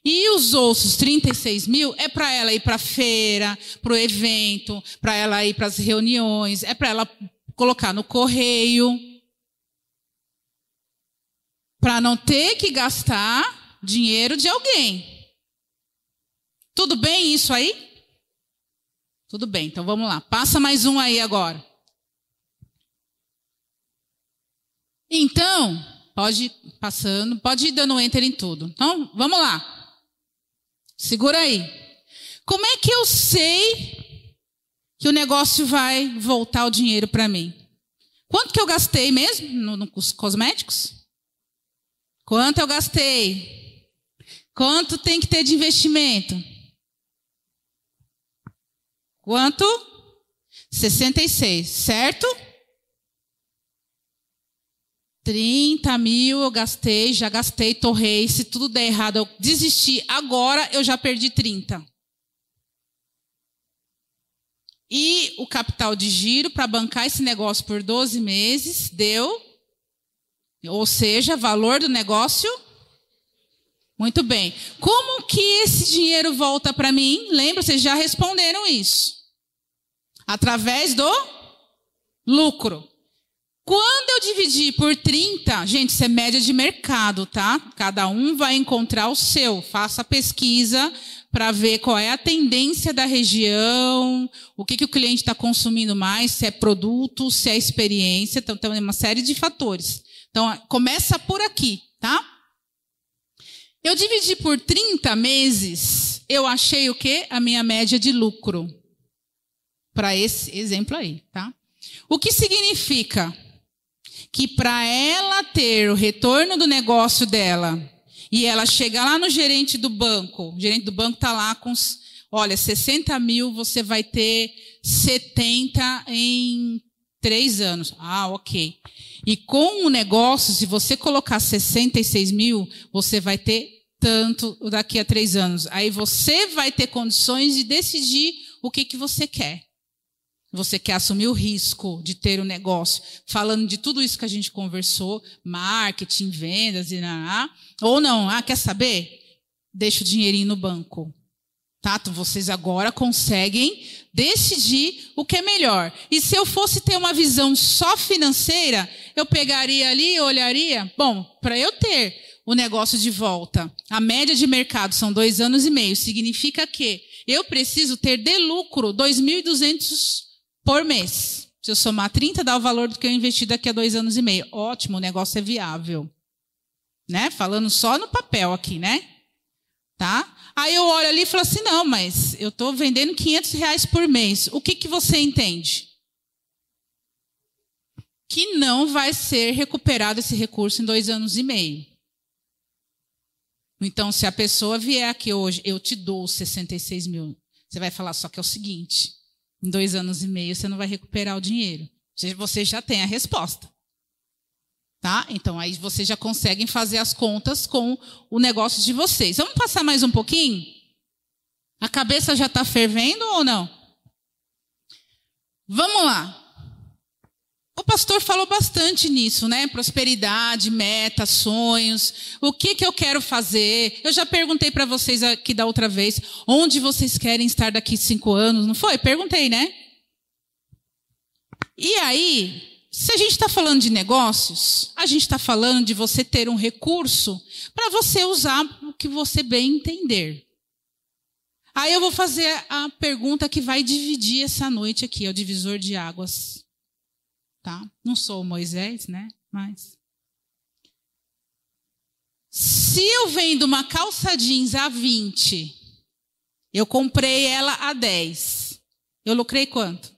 E os outros 36 mil é para ela ir para a feira, para o evento, para ela ir para as reuniões, é para ela colocar no correio, para não ter que gastar dinheiro de alguém. Tudo bem isso aí? Tudo bem, então vamos lá. Passa mais um aí agora. Então, pode ir passando, pode ir dando enter em tudo. Então, vamos lá. Segura aí. Como é que eu sei que o negócio vai voltar o dinheiro para mim? Quanto que eu gastei mesmo nos no cosméticos? Quanto eu gastei? Quanto tem que ter de investimento? Quanto? 66, certo? 30 mil eu gastei, já gastei, torrei. Se tudo der errado, eu desisti. Agora eu já perdi 30. E o capital de giro para bancar esse negócio por 12 meses deu, ou seja, valor do negócio. Muito bem. Como que esse dinheiro volta para mim? Lembra, vocês já responderam isso. Através do lucro. Quando eu dividir por 30, gente, isso é média de mercado, tá? Cada um vai encontrar o seu. Faça a pesquisa para ver qual é a tendência da região, o que, que o cliente está consumindo mais, se é produto, se é experiência. Então, tem uma série de fatores. Então, começa por aqui, tá? Eu dividi por 30 meses, eu achei o quê? A minha média de lucro. Para esse exemplo aí, tá? O que significa? que para ela ter o retorno do negócio dela e ela chegar lá no gerente do banco, o gerente do banco está lá com, olha, 60 mil, você vai ter 70 em três anos. Ah, ok. E com o negócio, se você colocar 66 mil, você vai ter tanto daqui a três anos. Aí você vai ter condições de decidir o que, que você quer. Você quer assumir o risco de ter um negócio, falando de tudo isso que a gente conversou, marketing, vendas e nada, ou não? Ah, quer saber? Deixa o dinheirinho no banco. Tá? Então vocês agora conseguem decidir o que é melhor. E se eu fosse ter uma visão só financeira, eu pegaria ali olharia, bom, para eu ter o negócio de volta, a média de mercado são dois anos e meio, significa que eu preciso ter de lucro 2.200 por mês. Se eu somar 30, dá o valor do que eu investi daqui a dois anos e meio. Ótimo, o negócio é viável. Né? Falando só no papel aqui, né? Tá? Aí eu olho ali e falo assim, não, mas eu estou vendendo 500 reais por mês. O que, que você entende? Que não vai ser recuperado esse recurso em dois anos e meio. Então, se a pessoa vier aqui hoje, eu te dou 66 mil. Você vai falar só que é o seguinte: em dois anos e meio você não vai recuperar o dinheiro. Você já tem a resposta. Tá? Então aí vocês já conseguem fazer as contas com o negócio de vocês. Vamos passar mais um pouquinho? A cabeça já está fervendo ou não? Vamos lá. O pastor falou bastante nisso, né? Prosperidade, metas, sonhos. O que que eu quero fazer? Eu já perguntei para vocês aqui da outra vez, onde vocês querem estar daqui cinco anos? Não foi? Perguntei, né? E aí, se a gente está falando de negócios, a gente está falando de você ter um recurso para você usar o que você bem entender. Aí eu vou fazer a pergunta que vai dividir essa noite aqui, é o divisor de águas tá? Não sou Moisés, né? Mas se eu vendo uma calça jeans a 20, eu comprei ela a 10. Eu lucrei quanto?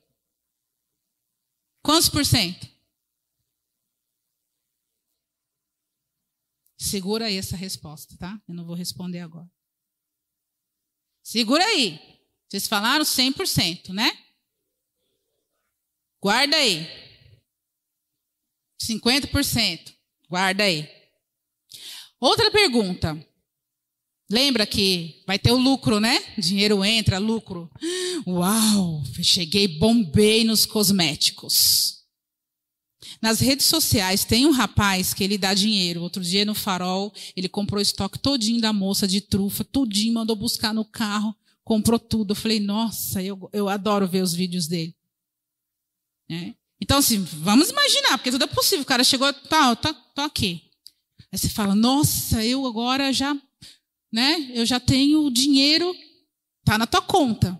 Quantos por cento? Segura aí essa resposta, tá? Eu não vou responder agora. Segura aí. Vocês falaram 100%, né? Guarda aí. 50%. Guarda aí. Outra pergunta. Lembra que vai ter o lucro, né? Dinheiro entra, lucro. Uau, cheguei, bombei nos cosméticos. Nas redes sociais tem um rapaz que ele dá dinheiro. Outro dia no farol, ele comprou o estoque todinho da moça de trufa, tudinho, mandou buscar no carro, comprou tudo. Eu falei, nossa, eu, eu adoro ver os vídeos dele. É. Então, assim, vamos imaginar, porque tudo é possível. O cara chegou, tá, tá, tá aqui. Aí você fala, nossa, eu agora já né? Eu já tenho o dinheiro, tá na tua conta.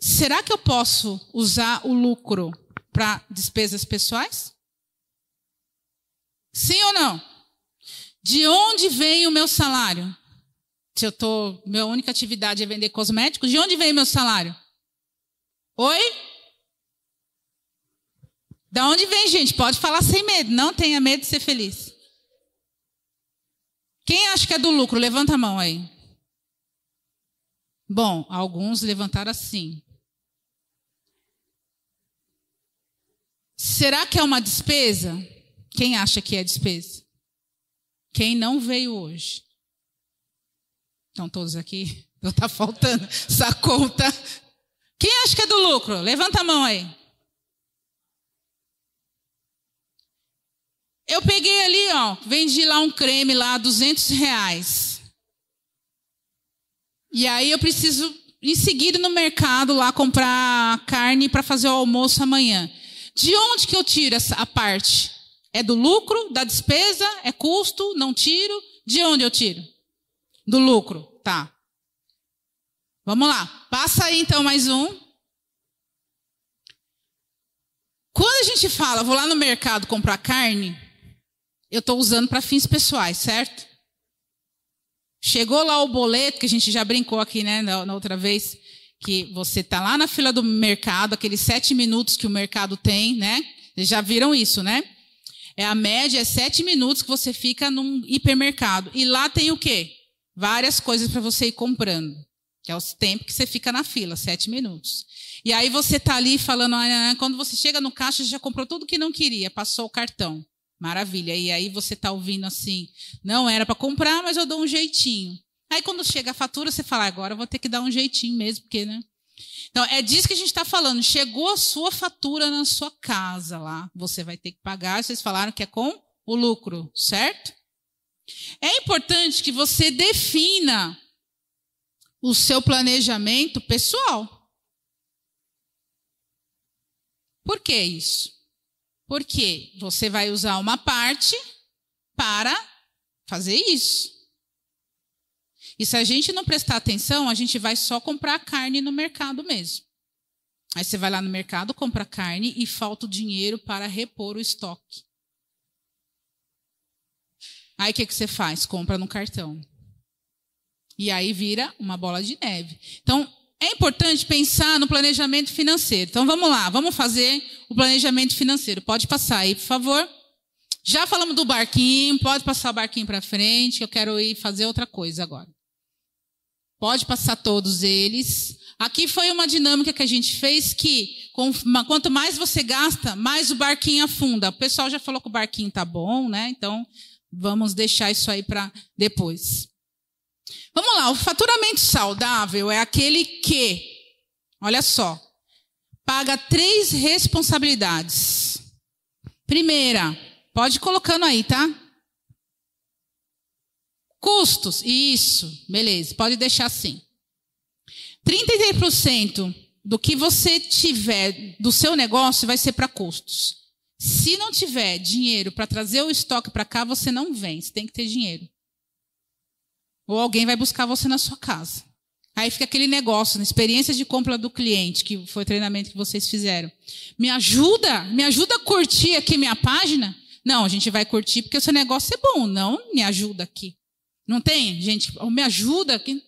Será que eu posso usar o lucro para despesas pessoais? Sim ou não? De onde vem o meu salário? Se eu tô, minha única atividade é vender cosméticos, de onde vem o meu salário? Oi? Da onde vem, gente? Pode falar sem medo, não tenha medo de ser feliz. Quem acha que é do lucro? Levanta a mão aí. Bom, alguns levantaram assim. Será que é uma despesa? Quem acha que é despesa? Quem não veio hoje? Estão todos aqui? Está faltando essa conta. Quem acha que é do lucro? Levanta a mão aí. Eu peguei ali, ó, vendi lá um creme lá, 200 reais. E aí eu preciso, em seguida, no mercado lá, comprar carne para fazer o almoço amanhã. De onde que eu tiro essa a parte? É do lucro, da despesa? É custo? Não tiro? De onde eu tiro? Do lucro, tá. Vamos lá. Passa aí então mais um. Quando a gente fala, vou lá no mercado comprar carne, eu estou usando para fins pessoais, certo? Chegou lá o boleto, que a gente já brincou aqui, né, na, na outra vez, que você está lá na fila do mercado, aqueles sete minutos que o mercado tem, né? Vocês já viram isso, né? É a média, é sete minutos que você fica num hipermercado. E lá tem o quê? Várias coisas para você ir comprando. Que é o tempo que você fica na fila, sete minutos. E aí você está ali falando, ah, quando você chega no caixa, já comprou tudo que não queria, passou o cartão. Maravilha. E aí você está ouvindo assim, não era para comprar, mas eu dou um jeitinho. Aí quando chega a fatura, você fala, agora eu vou ter que dar um jeitinho mesmo, porque, né? Então, é disso que a gente está falando. Chegou a sua fatura na sua casa lá. Você vai ter que pagar. Vocês falaram que é com o lucro, certo? É importante que você defina o seu planejamento pessoal. Por que isso? Porque você vai usar uma parte para fazer isso. E se a gente não prestar atenção, a gente vai só comprar carne no mercado mesmo. Aí você vai lá no mercado, compra carne e falta o dinheiro para repor o estoque. Aí o que, que você faz? Compra no cartão. E aí vira uma bola de neve. Então, é importante pensar no planejamento financeiro. Então vamos lá, vamos fazer o planejamento financeiro. Pode passar aí, por favor. Já falamos do barquinho, pode passar o barquinho para frente, eu quero ir fazer outra coisa agora. Pode passar todos eles. Aqui foi uma dinâmica que a gente fez que quanto mais você gasta, mais o barquinho afunda. O pessoal já falou que o barquinho tá bom, né? Então vamos deixar isso aí para depois. Vamos lá, o faturamento saudável é aquele que, olha só, paga três responsabilidades. Primeira, pode ir colocando aí, tá? Custos, isso, beleza, pode deixar assim. 33% do que você tiver do seu negócio vai ser para custos. Se não tiver dinheiro para trazer o estoque para cá, você não vem, você tem que ter dinheiro. Ou alguém vai buscar você na sua casa. Aí fica aquele negócio, na experiência de compra do cliente, que foi o treinamento que vocês fizeram. Me ajuda, me ajuda a curtir aqui minha página? Não, a gente vai curtir porque o seu negócio é bom, não me ajuda aqui. Não tem, gente, me ajuda aqui.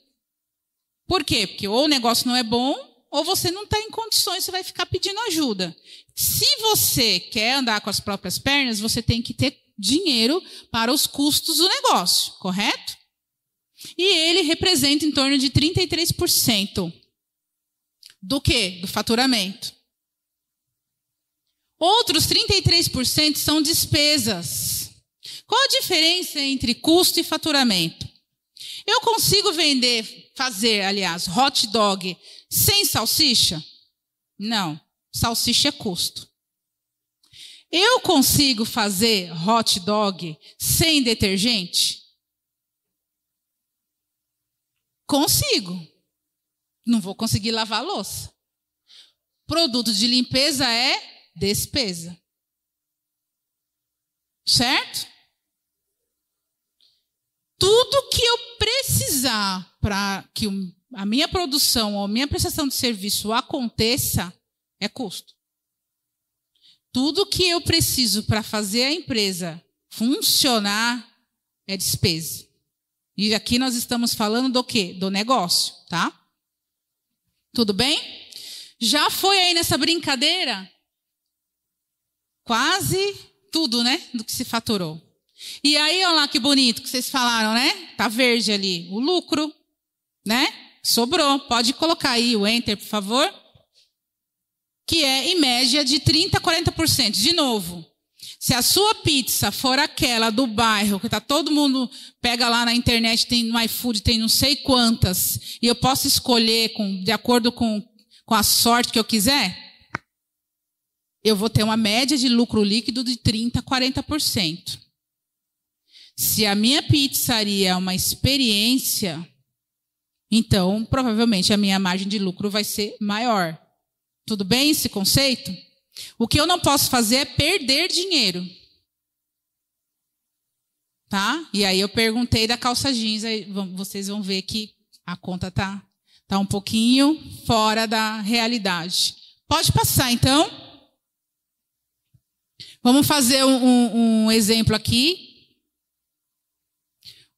Por quê? Porque ou o negócio não é bom, ou você não está em condições, você vai ficar pedindo ajuda. Se você quer andar com as próprias pernas, você tem que ter dinheiro para os custos do negócio, correto? E ele representa em torno de 33% do que? Do faturamento. Outros 33% são despesas. Qual a diferença entre custo e faturamento? Eu consigo vender, fazer, aliás, hot dog sem salsicha? Não. Salsicha é custo. Eu consigo fazer hot dog sem detergente? Consigo. Não vou conseguir lavar louça. Produto de limpeza é despesa. Certo? Tudo que eu precisar para que a minha produção ou a minha prestação de serviço aconteça é custo. Tudo que eu preciso para fazer a empresa funcionar é despesa. E aqui nós estamos falando do quê? Do negócio, tá? Tudo bem? Já foi aí nessa brincadeira? Quase tudo, né? Do que se faturou. E aí, olha lá que bonito que vocês falaram, né? Tá verde ali. O lucro, né? Sobrou. Pode colocar aí o enter, por favor. Que é, em média, de 30% a 40%. De novo, se a sua pizza for aquela do bairro, que tá todo mundo pega lá na internet, tem no iFood, tem não sei quantas, e eu posso escolher com, de acordo com, com a sorte que eu quiser, eu vou ter uma média de lucro líquido de 30% a 40%. Se a minha pizzaria é uma experiência, então provavelmente a minha margem de lucro vai ser maior. Tudo bem esse conceito? O que eu não posso fazer é perder dinheiro. Tá? E aí eu perguntei da calça jeans, aí vocês vão ver que a conta tá, tá um pouquinho fora da realidade. Pode passar, então. Vamos fazer um, um, um exemplo aqui.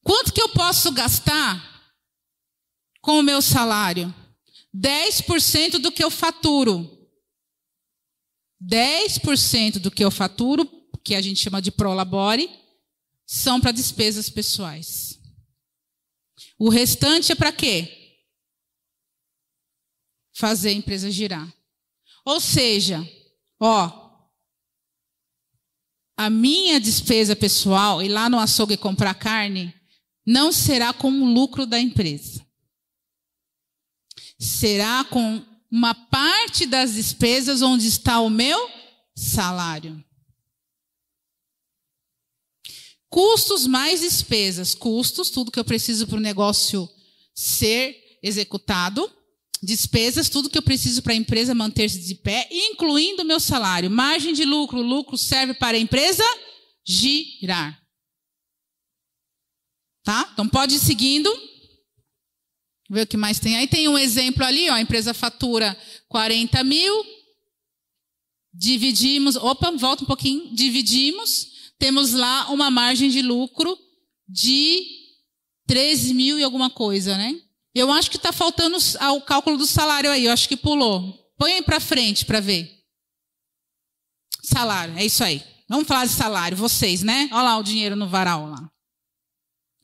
Quanto que eu posso gastar com o meu salário? 10% do que eu faturo. 10% do que eu faturo, que a gente chama de prolabore, são para despesas pessoais. O restante é para quê? Fazer a empresa girar. Ou seja, ó, a minha despesa pessoal, ir lá no açougue comprar carne, não será com o lucro da empresa. Será com uma parte das despesas onde está o meu salário. Custos mais despesas. Custos, tudo que eu preciso para o negócio ser executado. Despesas, tudo que eu preciso para a empresa manter-se de pé, incluindo o meu salário. Margem de lucro. lucro serve para a empresa girar. Tá? Então pode ir seguindo. Ver o que mais tem. Aí tem um exemplo ali, ó, a empresa fatura 40 mil. Dividimos, opa, volta um pouquinho. Dividimos, temos lá uma margem de lucro de 13 mil e alguma coisa, né? Eu acho que está faltando o cálculo do salário aí, eu acho que pulou. Põe aí para frente para ver. Salário, é isso aí. Vamos falar de salário, vocês, né? Olha lá o dinheiro no varal lá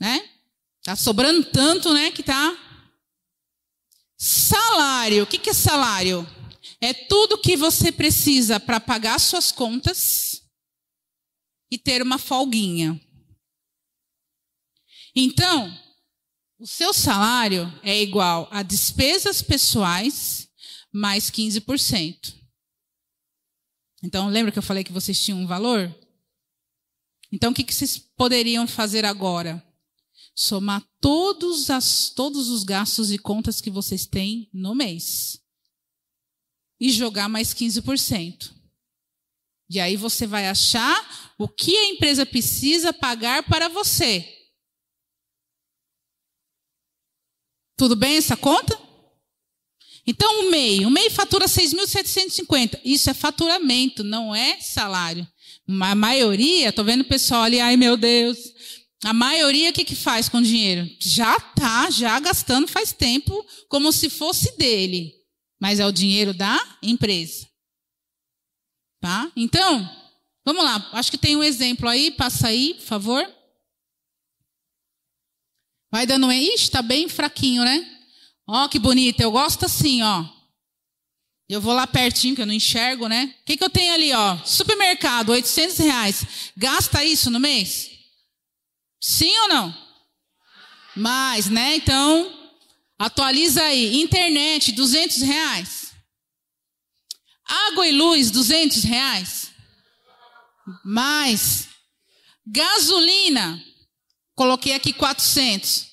né? Tá sobrando tanto, né, que tá Salário. O que é salário? É tudo que você precisa para pagar suas contas e ter uma folguinha. Então, o seu salário é igual a despesas pessoais mais 15%. Então, lembra que eu falei que vocês tinham um valor? Então, o que vocês poderiam fazer agora? Somar todos, as, todos os gastos e contas que vocês têm no mês e jogar mais 15%. E aí você vai achar o que a empresa precisa pagar para você. Tudo bem essa conta? Então, o MEI. O MEI fatura 6.750. Isso é faturamento, não é salário. A maioria, estou vendo o pessoal ali, ai meu Deus, a maioria, o que, que faz com o dinheiro? Já tá, já gastando faz tempo, como se fosse dele. Mas é o dinheiro da empresa. Tá? Então, Vamos lá, acho que tem um exemplo aí, passa aí, por favor. Vai dando um. Ixi, tá bem fraquinho, né? Ó, que bonito, eu gosto assim, ó. Eu vou lá pertinho, que eu não enxergo, né? O que, que eu tenho ali, ó? Supermercado, 800 reais. Gasta isso no mês? Sim ou não? Mais, né? Então, atualiza aí. Internet, 200 reais. Água e luz, 200 reais. Mais. Gasolina, coloquei aqui 400.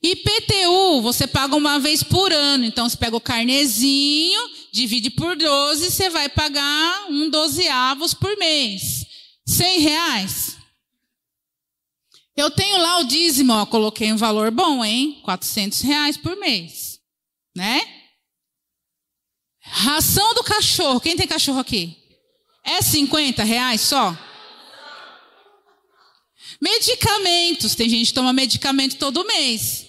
IPTU, você paga uma vez por ano. Então, você pega o carnezinho, divide por 12, você vai pagar um dozeavos por mês. 100 reais. Eu tenho lá o dízimo, ó, coloquei um valor bom, hein? 400 reais por mês, né? Ração do cachorro, quem tem cachorro aqui? É 50 reais só? Medicamentos, tem gente que toma medicamento todo mês.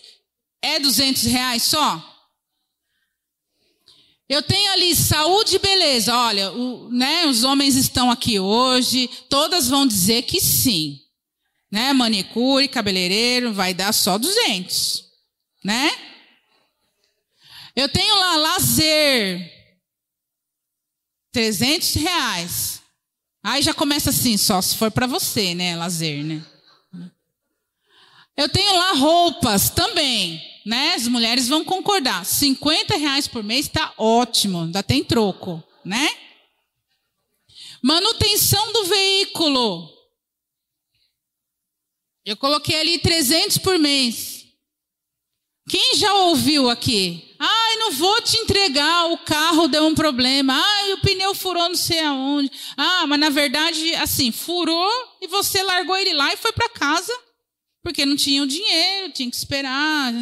É 200 reais só? Eu tenho ali saúde e beleza. Olha, o, né, os homens estão aqui hoje, todas vão dizer que sim né? Manicure, cabeleireiro, vai dar só 200, né? Eu tenho lá lazer, 300 reais. Aí já começa assim, só se for para você, né? Lazer, né? Eu tenho lá roupas também, né? As mulheres vão concordar. 50 reais por mês está ótimo, ainda tem troco, né? Manutenção do veículo. Eu coloquei ali 300 por mês. Quem já ouviu aqui? Ai, não vou te entregar, o carro deu um problema. Ai, o pneu furou não sei aonde. Ah, mas na verdade, assim, furou e você largou ele lá e foi para casa. Porque não tinha o dinheiro, tinha que esperar.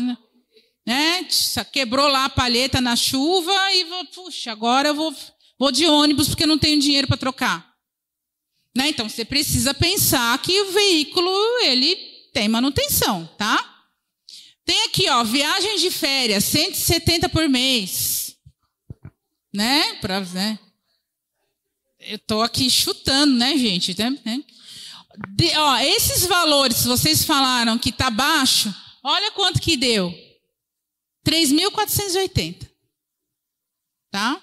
Né? Quebrou lá a palheta na chuva e, puxa, agora eu vou, vou de ônibus porque não tenho dinheiro para trocar. Né? Então você precisa pensar que o veículo ele tem manutenção, tá? Tem aqui, ó, viagem de férias, 170 por mês. Né? Pra, né? Eu tô aqui chutando, né, gente? Né? De, ó, esses valores, vocês falaram que tá baixo, olha quanto que deu. 3.480. Tá?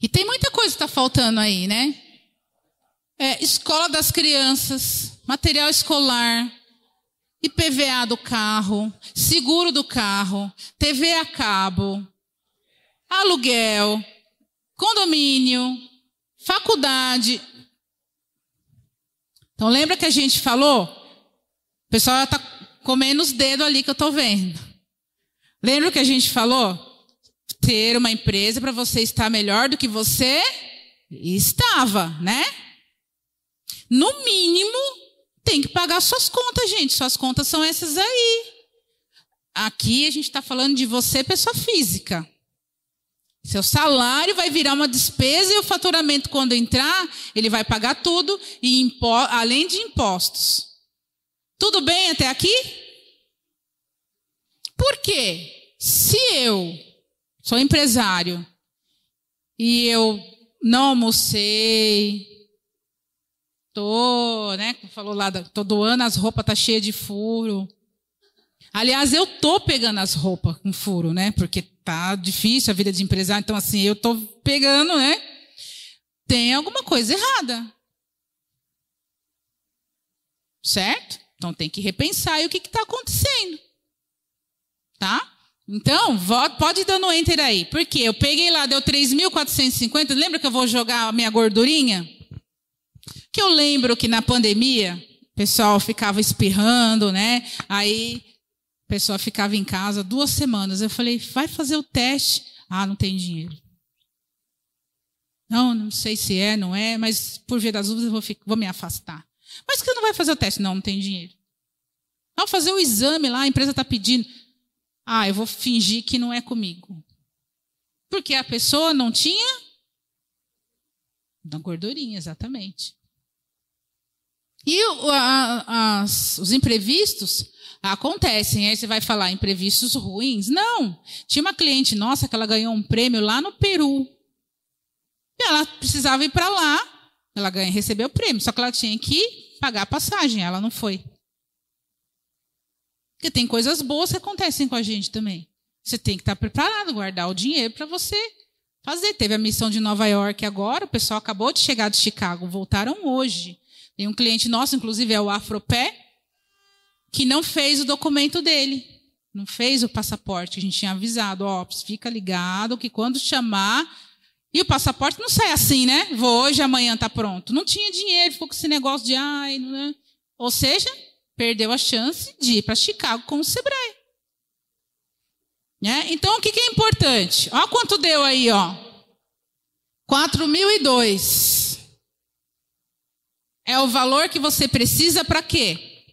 E tem muita coisa que está faltando aí, né? É, escola das crianças, material escolar, IPVA do carro, seguro do carro, TV a cabo, aluguel, condomínio, faculdade. Então lembra que a gente falou? O pessoal está comendo os dedos ali que eu estou vendo. Lembra que a gente falou? Ter uma empresa para você estar melhor do que você estava, né? No mínimo, tem que pagar suas contas, gente. Suas contas são essas aí. Aqui a gente está falando de você, pessoa física. Seu salário vai virar uma despesa e o faturamento, quando entrar, ele vai pagar tudo, e além de impostos. Tudo bem até aqui? Por quê? Se eu sou empresário e eu não almocei, tô, né, falou lá, tô doando as roupas, tá cheia de furo. Aliás, eu tô pegando as roupas com furo, né, porque tá difícil a vida de empresário, então assim, eu tô pegando, né? Tem alguma coisa errada. Certo? Então tem que repensar aí o que está acontecendo. Tá? Então, pode ir dando enter aí. Por quê? Eu peguei lá, deu 3.450. Lembra que eu vou jogar a minha gordurinha? Que eu lembro que na pandemia, o pessoal ficava espirrando, né? Aí, o pessoal ficava em casa duas semanas. Eu falei, vai fazer o teste. Ah, não tem dinheiro. Não, não sei se é, não é, mas por via das dúvidas eu vou, vou me afastar. Mas que não vai fazer o teste? Não, não tem dinheiro. Não, fazer o exame lá, a empresa está pedindo. Ah, eu vou fingir que não é comigo. Porque a pessoa não tinha? Na gordurinha, exatamente. E a, os imprevistos acontecem. Aí você vai falar imprevistos ruins? Não. Tinha uma cliente nossa que ela ganhou um prêmio lá no Peru. Ela precisava ir para lá. Ela ganha, recebeu o prêmio, só que ela tinha que pagar a passagem. Ela não foi. Porque tem coisas boas que acontecem com a gente também. Você tem que estar preparado, guardar o dinheiro para você fazer. Teve a missão de Nova York agora, o pessoal acabou de chegar de Chicago, voltaram hoje. Tem um cliente nosso, inclusive é o Afropé, que não fez o documento dele. Não fez o passaporte. A gente tinha avisado, ó, fica ligado que quando chamar. E o passaporte não sai assim, né? Vou hoje, amanhã tá pronto. Não tinha dinheiro, ficou com esse negócio de ai, né? Ou seja, perdeu a chance de ir para Chicago com o Sebrae. Né? Então, o que, que é importante? Olha quanto deu aí, ó. 4.002. É o valor que você precisa para quê?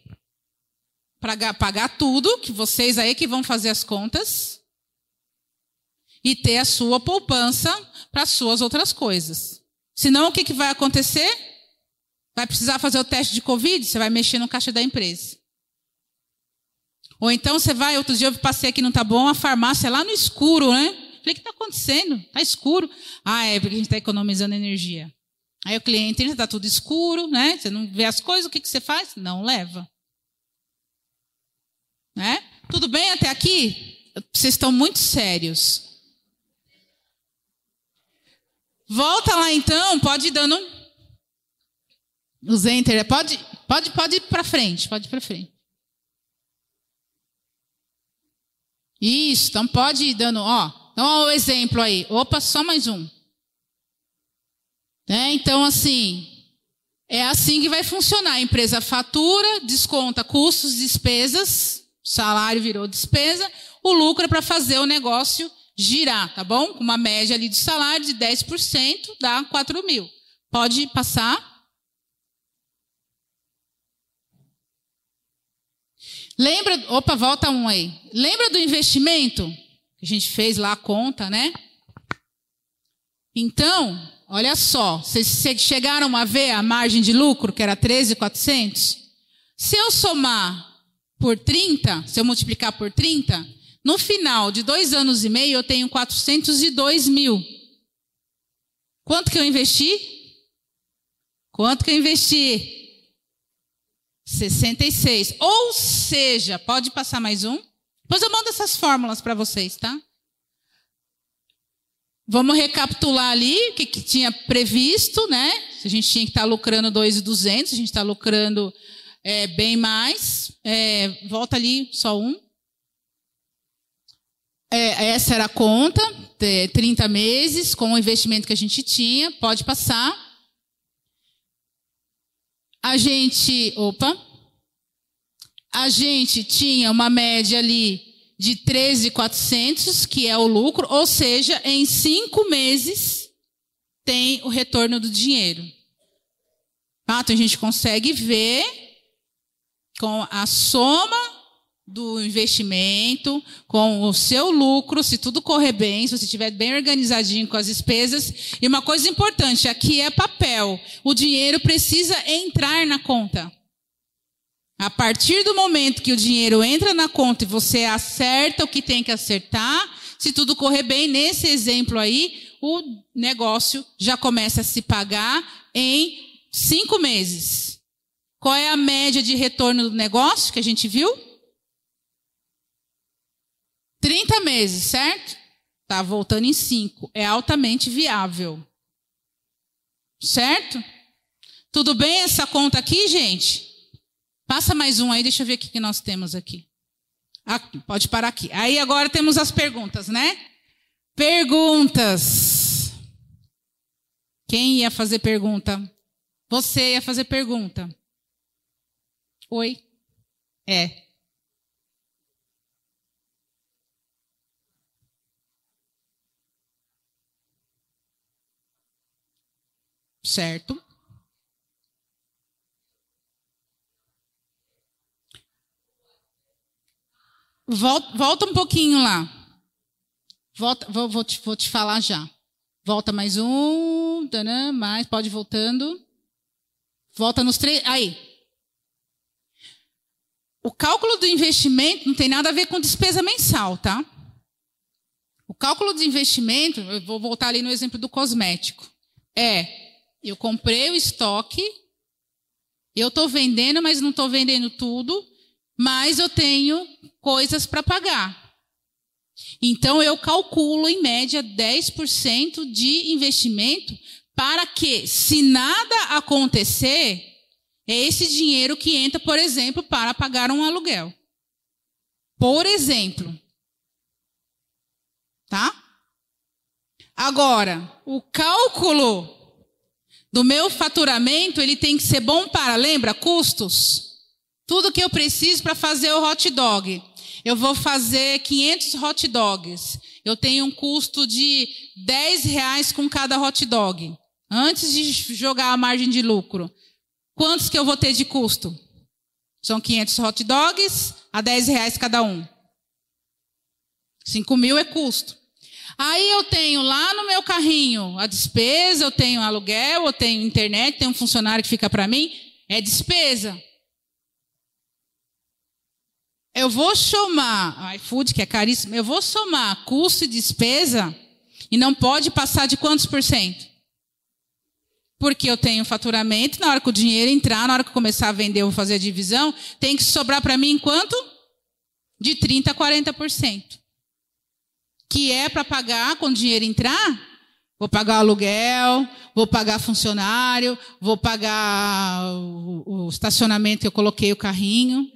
Para pagar tudo, que vocês aí que vão fazer as contas, e ter a sua poupança para as suas outras coisas. Senão, o que, que vai acontecer? Vai precisar fazer o teste de Covid? Você vai mexer no caixa da empresa. Ou então você vai, outro dia eu passei aqui no Tá Bom, a farmácia lá no escuro, né? Falei, o que está acontecendo? Está escuro. Ah, é porque a gente está economizando energia. Aí o cliente entra, está tudo escuro, né? Você não vê as coisas, o que, que você faz? Não leva. Né? Tudo bem até aqui? Vocês estão muito sérios. Volta lá então, pode ir dando os enter, pode, pode, pode ir para frente, pode ir para frente. Isso, então pode ir dando, ó. Então, ó, o exemplo aí. Opa, só mais um. É, então, assim, é assim que vai funcionar. A empresa fatura, desconta custos, despesas, salário virou despesa, o lucro é para fazer o negócio girar, tá bom? Com uma média ali de salário de 10%, dá 4 mil. Pode passar. Lembra, opa, volta um aí. Lembra do investimento? Que a gente fez lá a conta, né? Então, olha só, vocês chegaram a ver a margem de lucro, que era 13,400? Se eu somar por 30, se eu multiplicar por 30, no final de dois anos e meio eu tenho 402 mil. Quanto que eu investi? Quanto que eu investi? 66. Ou seja, pode passar mais um? Depois eu mando essas fórmulas para vocês, tá? Vamos recapitular ali o que, que, tinha previsto, né? A gente tinha que estar tá lucrando 2,200, a gente está lucrando é, bem mais. É, volta ali, só um. É, essa era a conta, 30 meses, com o investimento que a gente tinha. Pode passar a gente, opa, a gente tinha uma média ali de 13,400, que é o lucro, ou seja, em cinco meses tem o retorno do dinheiro. Tá? Então a gente consegue ver com a soma do investimento, com o seu lucro, se tudo correr bem, se você estiver bem organizadinho com as despesas. E uma coisa importante, aqui é papel. O dinheiro precisa entrar na conta. A partir do momento que o dinheiro entra na conta e você acerta o que tem que acertar, se tudo correr bem, nesse exemplo aí, o negócio já começa a se pagar em cinco meses. Qual é a média de retorno do negócio que a gente viu? 30 meses, certo? Está voltando em 5. É altamente viável. Certo? Tudo bem essa conta aqui, gente? Passa mais um aí, deixa eu ver o que nós temos aqui. Aqui, pode parar aqui. Aí agora temos as perguntas, né? Perguntas. Quem ia fazer pergunta? Você ia fazer pergunta. Oi? É. Certo? Volta, volta um pouquinho lá. Volta, vou, vou, te, vou te falar já. Volta mais um, tanã, mais, pode ir voltando. Volta nos três. Aí, O cálculo do investimento não tem nada a ver com despesa mensal, tá? O cálculo de investimento, eu vou voltar ali no exemplo do cosmético. É, eu comprei o estoque, eu estou vendendo, mas não estou vendendo tudo, mas eu tenho coisas para pagar. Então eu calculo em média 10% de investimento para que, se nada acontecer, é esse dinheiro que entra, por exemplo, para pagar um aluguel. Por exemplo. Tá? Agora, o cálculo do meu faturamento, ele tem que ser bom para, lembra, custos? Tudo que eu preciso para fazer o hot dog. Eu vou fazer 500 hot dogs. Eu tenho um custo de 10 reais com cada hot dog. Antes de jogar a margem de lucro. Quantos que eu vou ter de custo? São 500 hot dogs a 10 reais cada um. 5 mil é custo. Aí eu tenho lá no meu carrinho a despesa, eu tenho aluguel, eu tenho internet, tenho um funcionário que fica para mim. É despesa. Eu vou somar, iFood que é caríssimo, eu vou somar custo e despesa e não pode passar de quantos por cento? Porque eu tenho faturamento, na hora que o dinheiro entrar, na hora que eu começar a vender, eu vou fazer a divisão, tem que sobrar para mim quanto? De 30% a 40%. Que é para pagar quando o dinheiro entrar? Vou pagar aluguel, vou pagar funcionário, vou pagar o, o estacionamento que eu coloquei o carrinho.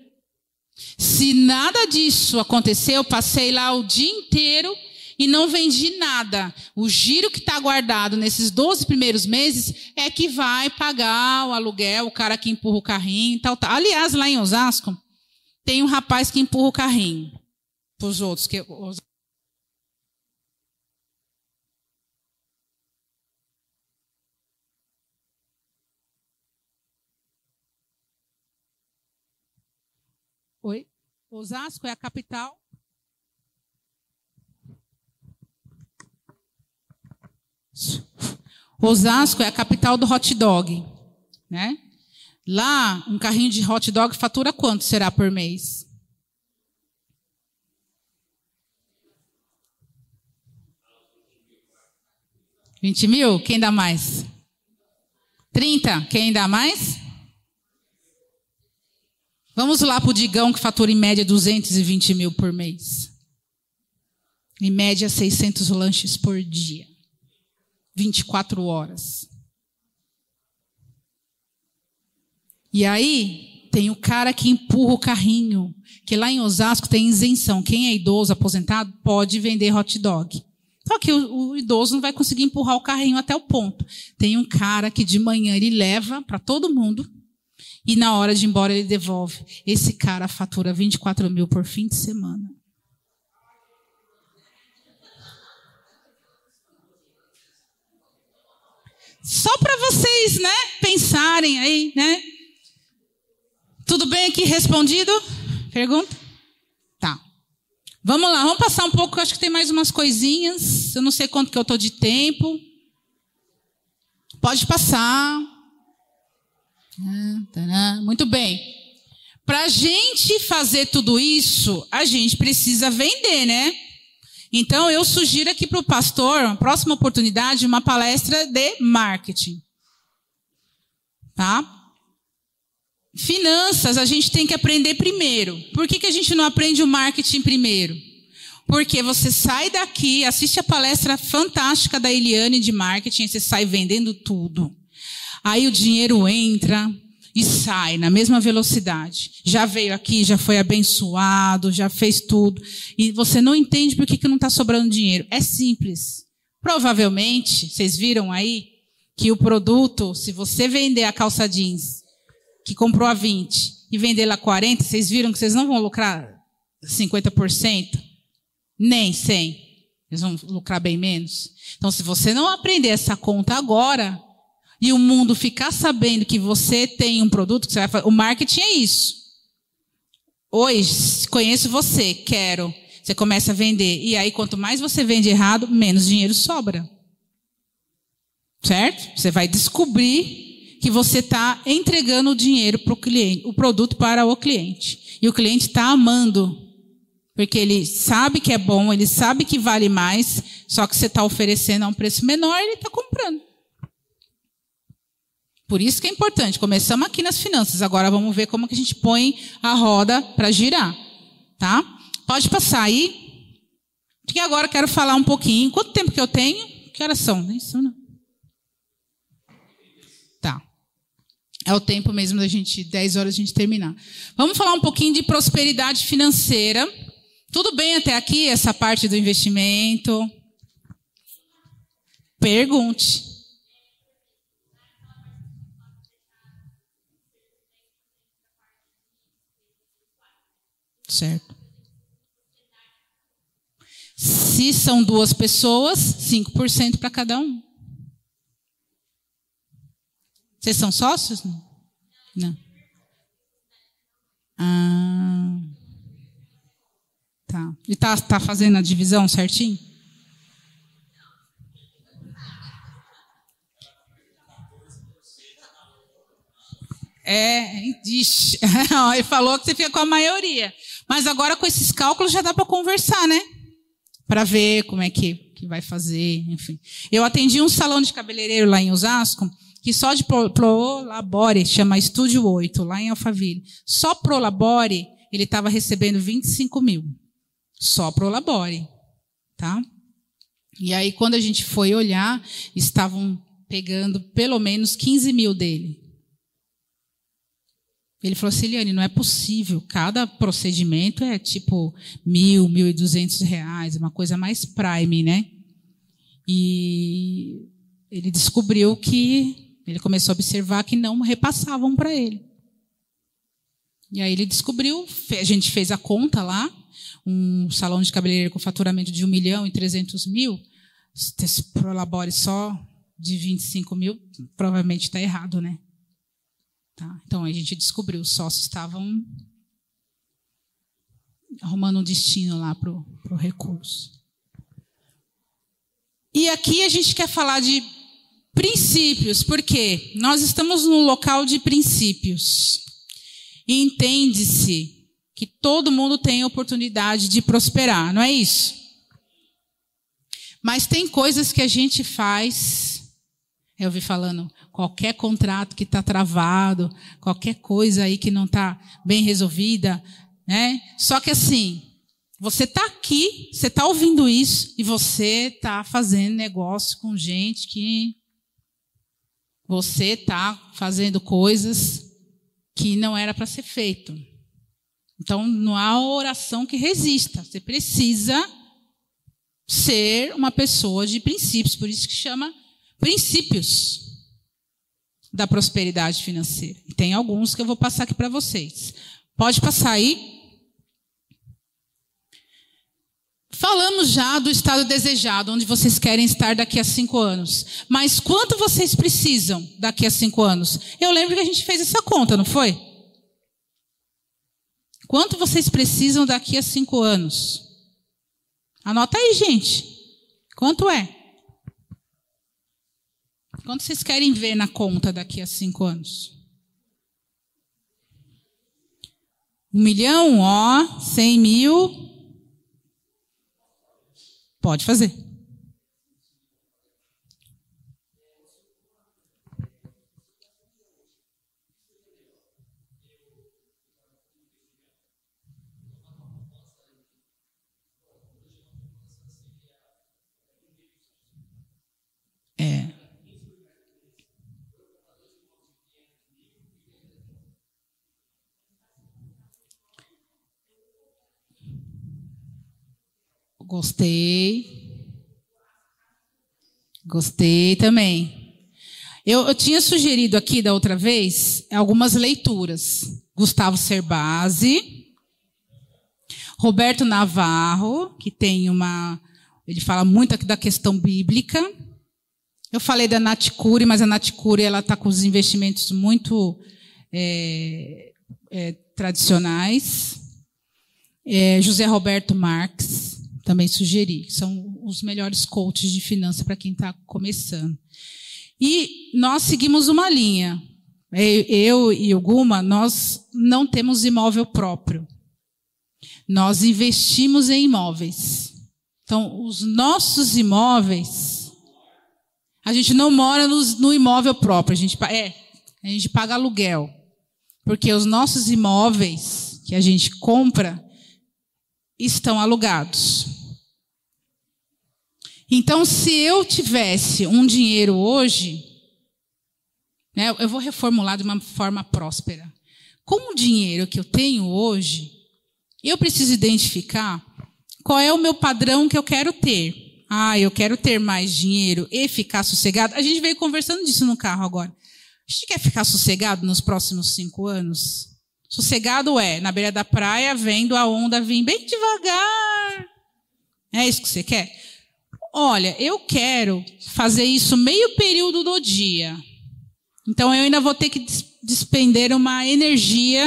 Se nada disso acontecer, eu passei lá o dia inteiro e não vendi nada. O giro que está guardado nesses 12 primeiros meses é que vai pagar o aluguel, o cara que empurra o carrinho e tal, tal. Aliás, lá em Osasco, tem um rapaz que empurra o carrinho para os outros. Que, Oi? Osasco é a capital Osasco é a capital do hot dog, né? Lá, um carrinho de hot dog fatura quanto será por mês? Vinte mil? Quem dá mais? Trinta? Quem dá mais? Vamos lá para o Digão, que fatura em média 220 mil por mês. Em média, 600 lanches por dia. 24 horas. E aí, tem o cara que empurra o carrinho, que lá em Osasco tem isenção. Quem é idoso, aposentado, pode vender hot dog. Só que o, o idoso não vai conseguir empurrar o carrinho até o ponto. Tem um cara que de manhã ele leva para todo mundo e na hora de ir embora ele devolve. Esse cara fatura 24 mil por fim de semana. Só para vocês, né, pensarem aí, né? Tudo bem aqui respondido? Pergunta? Tá. Vamos lá, vamos passar um pouco, acho que tem mais umas coisinhas. Eu não sei quanto que eu tô de tempo. Pode passar. Muito bem. Para a gente fazer tudo isso, a gente precisa vender, né? Então, eu sugiro aqui para o pastor, próxima oportunidade, uma palestra de marketing. Tá? Finanças, a gente tem que aprender primeiro. Por que, que a gente não aprende o marketing primeiro? Porque você sai daqui, assiste a palestra fantástica da Eliane de marketing, você sai vendendo tudo. Aí o dinheiro entra, e sai na mesma velocidade. Já veio aqui, já foi abençoado, já fez tudo. E você não entende por que, que não está sobrando dinheiro. É simples. Provavelmente, vocês viram aí, que o produto, se você vender a calça jeans, que comprou a 20, e vender lá 40, vocês viram que vocês não vão lucrar 50%? Nem 100%. Eles vão lucrar bem menos. Então, se você não aprender essa conta agora, e o mundo ficar sabendo que você tem um produto que você vai fazer. O marketing é isso. Hoje, conheço você, quero. Você começa a vender. E aí, quanto mais você vende errado, menos dinheiro sobra. Certo? Você vai descobrir que você está entregando o dinheiro para o cliente, o produto para o cliente. E o cliente está amando. Porque ele sabe que é bom, ele sabe que vale mais, só que você está oferecendo a um preço menor e ele está comprando. Por isso que é importante. Começamos aqui nas finanças. Agora vamos ver como que a gente põe a roda para girar. Tá? Pode passar aí. Porque agora quero falar um pouquinho. Quanto tempo que eu tenho? Que horas são? Isso não. Tá. É o tempo mesmo da gente, 10 horas a gente terminar. Vamos falar um pouquinho de prosperidade financeira. Tudo bem até aqui, essa parte do investimento? Pergunte. Certo. Se são duas pessoas, 5% para cada um. Vocês são sócios? Não. Ah. Tá. E tá, tá fazendo a divisão certinho? É, ixi. ele falou que você fica com a maioria. Mas agora com esses cálculos já dá para conversar, né? para ver como é que, que vai fazer, enfim. Eu atendi um salão de cabeleireiro lá em Osasco, que só de Prolabore, chama Estúdio 8, lá em Alphaville. Só Prolabore, ele estava recebendo 25 mil. Só Prolabore, tá? E aí, quando a gente foi olhar, estavam pegando pelo menos 15 mil dele. Ele falou assim, Eliane, não é possível. Cada procedimento é tipo mil, mil e duzentos reais, uma coisa mais prime, né? E ele descobriu que ele começou a observar que não repassavam para ele. E aí ele descobriu, a gente fez a conta lá, um salão de cabeleireiro com faturamento de um milhão e trezentos mil, se prolabore só de 25 mil, provavelmente está errado, né? Tá? Então a gente descobriu, os sócios estavam arrumando um destino lá para o recurso. E aqui a gente quer falar de princípios, porque nós estamos num local de princípios. Entende-se que todo mundo tem oportunidade de prosperar, não é isso? Mas tem coisas que a gente faz, eu ouvi falando, qualquer contrato que está travado, qualquer coisa aí que não está bem resolvida, né? Só que assim, você está aqui, você está ouvindo isso e você está fazendo negócio com gente que você está fazendo coisas que não era para ser feito. Então não há oração que resista. Você precisa ser uma pessoa de princípios, por isso que chama princípios da prosperidade financeira. Tem alguns que eu vou passar aqui para vocês. Pode passar aí. Falamos já do estado desejado, onde vocês querem estar daqui a cinco anos. Mas quanto vocês precisam daqui a cinco anos? Eu lembro que a gente fez essa conta, não foi? Quanto vocês precisam daqui a cinco anos? Anota aí, gente. Quanto é? Quanto vocês querem ver na conta daqui a cinco anos? Um milhão, ó, cem mil. Pode fazer. É. Gostei. Gostei também. Eu, eu, tinha sugerido aqui da outra vez algumas leituras. Gustavo Cerbasi, Roberto Navarro, que tem uma. Ele fala muito da questão bíblica. Eu falei da Nath mas a Nath ela está com os investimentos muito é, é, tradicionais. É, José Roberto Marques também sugeri. São os melhores coaches de finança para quem está começando. E nós seguimos uma linha. Eu e o Guma, nós não temos imóvel próprio. Nós investimos em imóveis. Então, os nossos imóveis, a gente não mora no, no imóvel próprio, a gente, é, a gente paga aluguel. Porque os nossos imóveis que a gente compra estão alugados. Então, se eu tivesse um dinheiro hoje, né, eu vou reformular de uma forma próspera. Com o dinheiro que eu tenho hoje, eu preciso identificar qual é o meu padrão que eu quero ter. Ah, eu quero ter mais dinheiro e ficar sossegado. A gente veio conversando disso no carro agora. A gente quer ficar sossegado nos próximos cinco anos? Sossegado é, na beira da praia, vendo a onda vir bem devagar. É isso que você quer? Olha, eu quero fazer isso meio período do dia. Então eu ainda vou ter que despender uma energia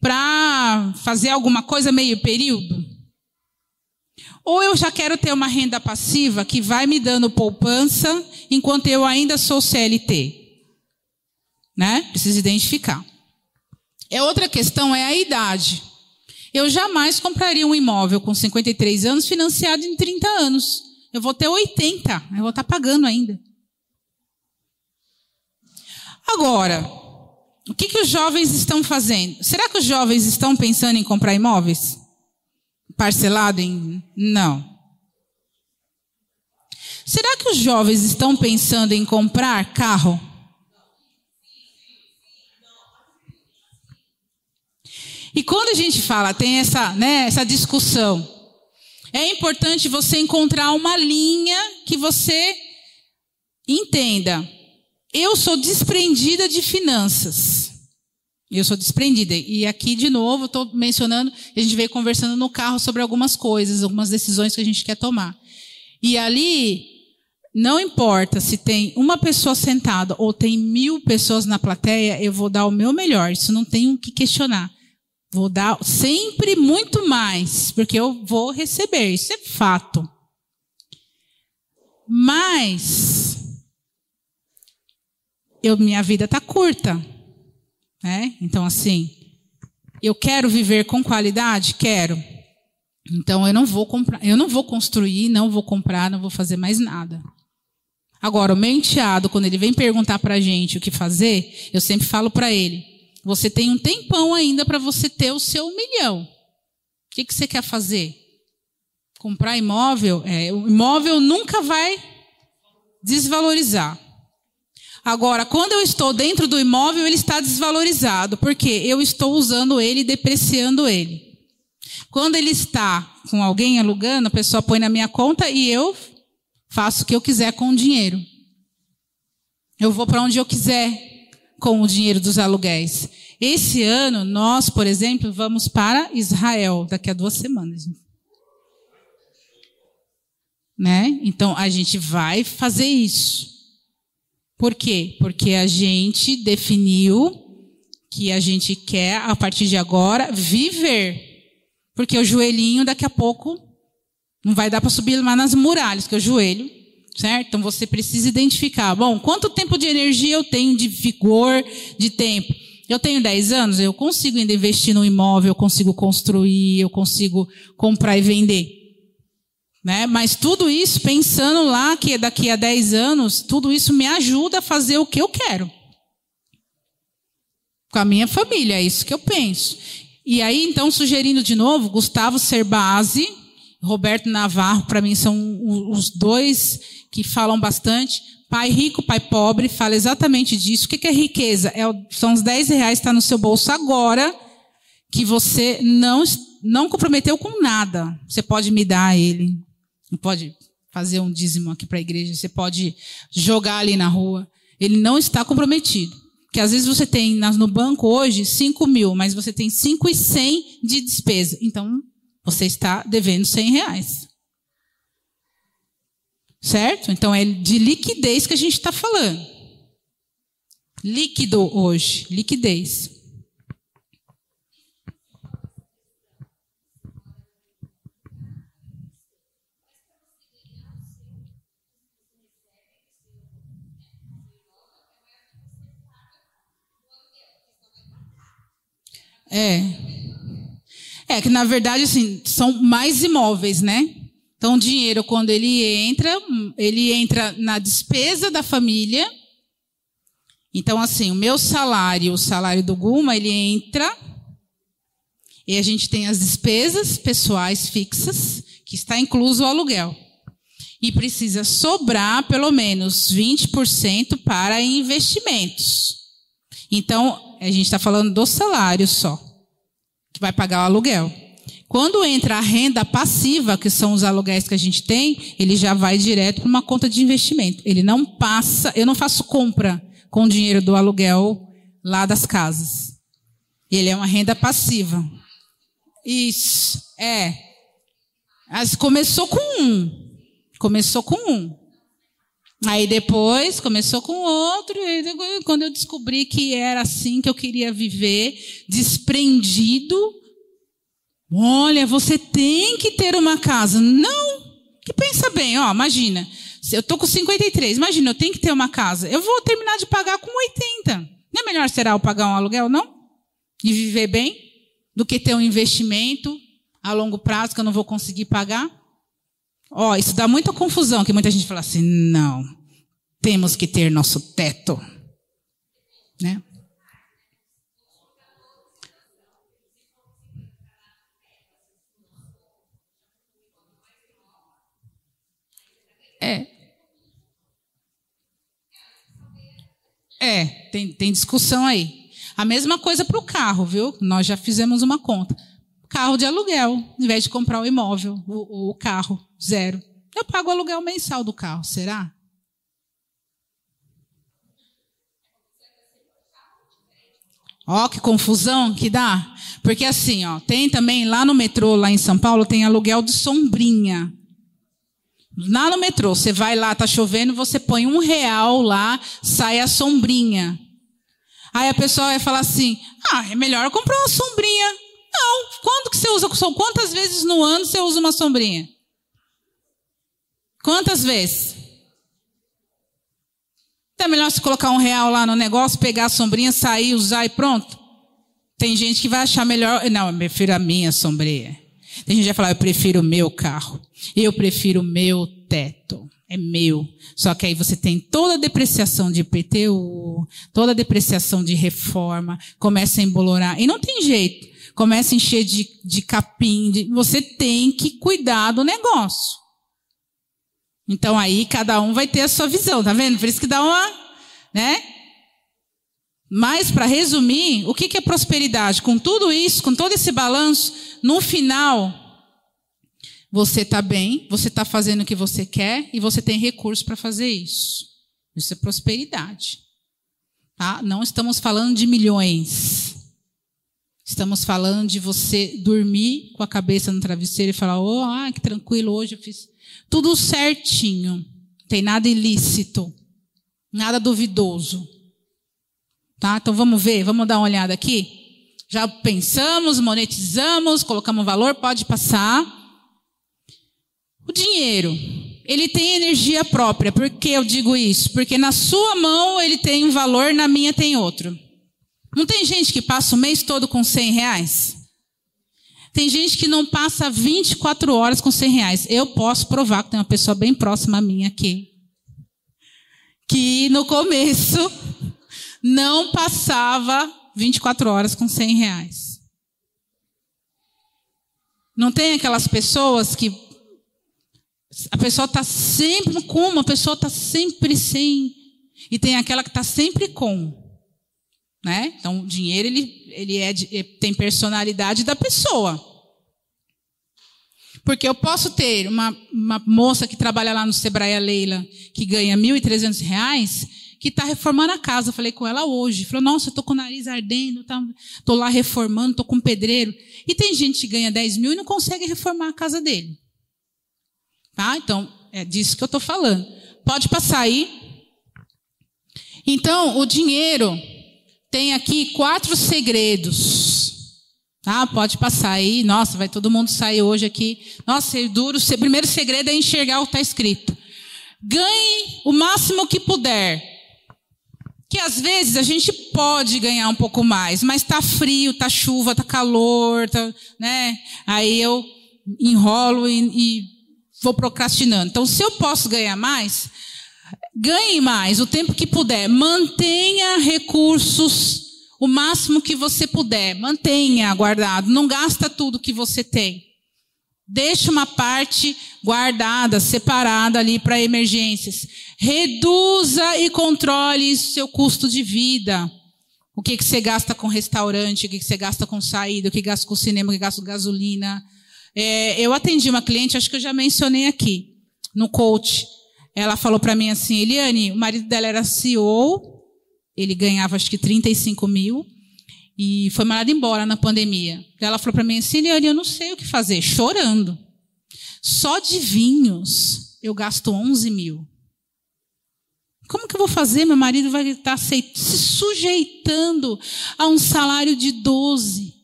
para fazer alguma coisa meio período. Ou eu já quero ter uma renda passiva que vai me dando poupança enquanto eu ainda sou CLT. Né? Preciso identificar. É outra questão é a idade. Eu jamais compraria um imóvel com 53 anos financiado em 30 anos. Eu vou ter 80, eu vou estar pagando ainda. Agora, o que, que os jovens estão fazendo? Será que os jovens estão pensando em comprar imóveis? Parcelado em. Não. Será que os jovens estão pensando em comprar carro? E quando a gente fala, tem essa, né, essa discussão, é importante você encontrar uma linha que você entenda. Eu sou desprendida de finanças. Eu sou desprendida. E aqui, de novo, estou mencionando, a gente veio conversando no carro sobre algumas coisas, algumas decisões que a gente quer tomar. E ali, não importa se tem uma pessoa sentada ou tem mil pessoas na plateia, eu vou dar o meu melhor. Isso não tem o que questionar. Vou dar sempre muito mais, porque eu vou receber, isso é fato. Mas eu, minha vida está curta, né? Então assim, eu quero viver com qualidade, quero. Então eu não vou comprar, eu não vou construir, não vou comprar, não vou fazer mais nada. Agora, o meu enteado, quando ele vem perguntar para a gente o que fazer, eu sempre falo para ele: você tem um tempão ainda para você ter o seu milhão. O que, que você quer fazer? Comprar imóvel? É, o imóvel nunca vai desvalorizar. Agora, quando eu estou dentro do imóvel, ele está desvalorizado, porque eu estou usando ele e depreciando ele. Quando ele está com alguém alugando, a pessoa põe na minha conta e eu faço o que eu quiser com o dinheiro. Eu vou para onde eu quiser com o dinheiro dos aluguéis. Esse ano, nós, por exemplo, vamos para Israel, daqui a duas semanas. Né? Então, a gente vai fazer isso. Por quê? Porque a gente definiu que a gente quer, a partir de agora, viver. Porque o joelhinho, daqui a pouco, não vai dar para subir lá nas muralhas, que o joelho certo? Então você precisa identificar, bom, quanto tempo de energia eu tenho, de vigor, de tempo? Eu tenho 10 anos, eu consigo ainda investir no imóvel, eu consigo construir, eu consigo comprar e vender. Né? Mas tudo isso, pensando lá que daqui a 10 anos, tudo isso me ajuda a fazer o que eu quero. Com a minha família, é isso que eu penso. E aí, então, sugerindo de novo, Gustavo Cerbasi, Roberto Navarro, para mim, são os dois que falam bastante. Pai rico, pai pobre, fala exatamente disso. O que é riqueza? É, são os 10 reais que está no seu bolso agora, que você não, não comprometeu com nada. Você pode me dar ele. Não pode fazer um dízimo aqui para a igreja. Você pode jogar ali na rua. Ele não está comprometido. Porque às vezes você tem no banco hoje 5 mil, mas você tem 5 e 100 de despesa. Então, você está devendo 100 reais. Certo? Então é de liquidez que a gente está falando. Líquido hoje, liquidez. É. É que na verdade assim, são mais imóveis, né? Então o dinheiro quando ele entra, ele entra na despesa da família. Então assim, o meu salário, o salário do Guma, ele entra e a gente tem as despesas pessoais fixas, que está incluso o aluguel. E precisa sobrar pelo menos 20% para investimentos. Então, a gente está falando do salário só, vai pagar o aluguel. Quando entra a renda passiva, que são os aluguéis que a gente tem, ele já vai direto para uma conta de investimento. Ele não passa, eu não faço compra com o dinheiro do aluguel lá das casas. Ele é uma renda passiva. Isso, é. Começou com um. Começou com um. Aí depois começou com outro, e quando eu descobri que era assim que eu queria viver, desprendido, olha, você tem que ter uma casa. Não, que pensa bem, ó, imagina, eu tô com 53, imagina, eu tenho que ter uma casa. Eu vou terminar de pagar com 80. Não é melhor será eu pagar um aluguel, não? E viver bem? Do que ter um investimento a longo prazo que eu não vou conseguir pagar? Ó, isso dá muita confusão, que muita gente fala assim, não, temos que ter nosso teto. Né? É. É, tem, tem discussão aí. A mesma coisa para o carro, viu? Nós já fizemos uma conta carro de aluguel, em vez de comprar o imóvel, o, o carro, zero. Eu pago o aluguel mensal do carro, será? Ó, que confusão que dá. Porque assim, ó, tem também lá no metrô, lá em São Paulo, tem aluguel de sombrinha. Lá no metrô, você vai lá, tá chovendo, você põe um real lá, sai a sombrinha. Aí a pessoa vai falar assim: ah, é melhor comprar uma sombrinha. Não. Quando que você usa Quantas vezes no ano você usa uma sombrinha? Quantas vezes? Então é melhor você colocar um real lá no negócio, pegar a sombrinha, sair, usar e pronto. Tem gente que vai achar melhor. Não, eu prefiro a minha sombrinha. Tem gente que vai falar, eu prefiro o meu carro. Eu prefiro o meu teto. É meu. Só que aí você tem toda a depreciação de IPTU, toda a depreciação de reforma, começa a embolorar. E não tem jeito começa a encher de, de capim. De, você tem que cuidar do negócio. Então aí cada um vai ter a sua visão, tá vendo? Por isso que dá uma, né? Mas para resumir, o que, que é prosperidade? Com tudo isso, com todo esse balanço, no final você está bem, você está fazendo o que você quer e você tem recursos para fazer isso. Isso é prosperidade. Tá? Não estamos falando de milhões. Estamos falando de você dormir com a cabeça no travesseiro e falar: oh, ah, que tranquilo, hoje eu fiz tudo certinho. Não tem nada ilícito, nada duvidoso. Tá? Então vamos ver, vamos dar uma olhada aqui. Já pensamos, monetizamos, colocamos valor, pode passar. O dinheiro, ele tem energia própria. Por que eu digo isso? Porque na sua mão ele tem um valor, na minha tem outro. Não tem gente que passa o mês todo com 100 reais? Tem gente que não passa 24 horas com 100 reais. Eu posso provar que tem uma pessoa bem próxima a mim aqui. Que no começo não passava 24 horas com 100 reais. Não tem aquelas pessoas que a pessoa está sempre com, a pessoa está sempre sem. E tem aquela que está sempre com. Né? Então, o dinheiro ele, ele é de, tem personalidade da pessoa. Porque eu posso ter uma, uma moça que trabalha lá no Sebrae Leila, que ganha 1.300 reais, que está reformando a casa. Eu falei com ela hoje. Falou, nossa, estou com o nariz ardendo, estou tá, lá reformando, estou com um pedreiro. E tem gente que ganha 10 mil e não consegue reformar a casa dele. Tá? Então, é disso que eu estou falando. Pode passar aí. Então, o dinheiro tem aqui quatro segredos. Tá? Pode passar aí. Nossa, vai todo mundo sair hoje aqui. Nossa, é duro. O primeiro segredo é enxergar o que está escrito. Ganhe o máximo que puder. que às vezes a gente pode ganhar um pouco mais, mas tá frio, tá chuva, tá calor, tá, né? Aí eu enrolo e, e vou procrastinando. Então, se eu posso ganhar mais, ganhe mais o tempo que puder. Mantenha recursos o máximo que você puder. Mantenha guardado. Não gasta tudo que você tem. Deixe uma parte guardada, separada ali para emergências. Reduza e controle seu custo de vida. O que, que você gasta com restaurante, o que, que você gasta com saída, o que gasta com cinema, o que gasta com gasolina. É, eu atendi uma cliente, acho que eu já mencionei aqui, no coach. Ela falou para mim assim, Eliane, o marido dela era CEO, ele ganhava acho que 35 mil, e foi mandado embora na pandemia. Ela falou para mim assim, Eliane, eu não sei o que fazer, chorando. Só de vinhos eu gasto 11 mil. Como que eu vou fazer? Meu marido vai estar se sujeitando a um salário de 12.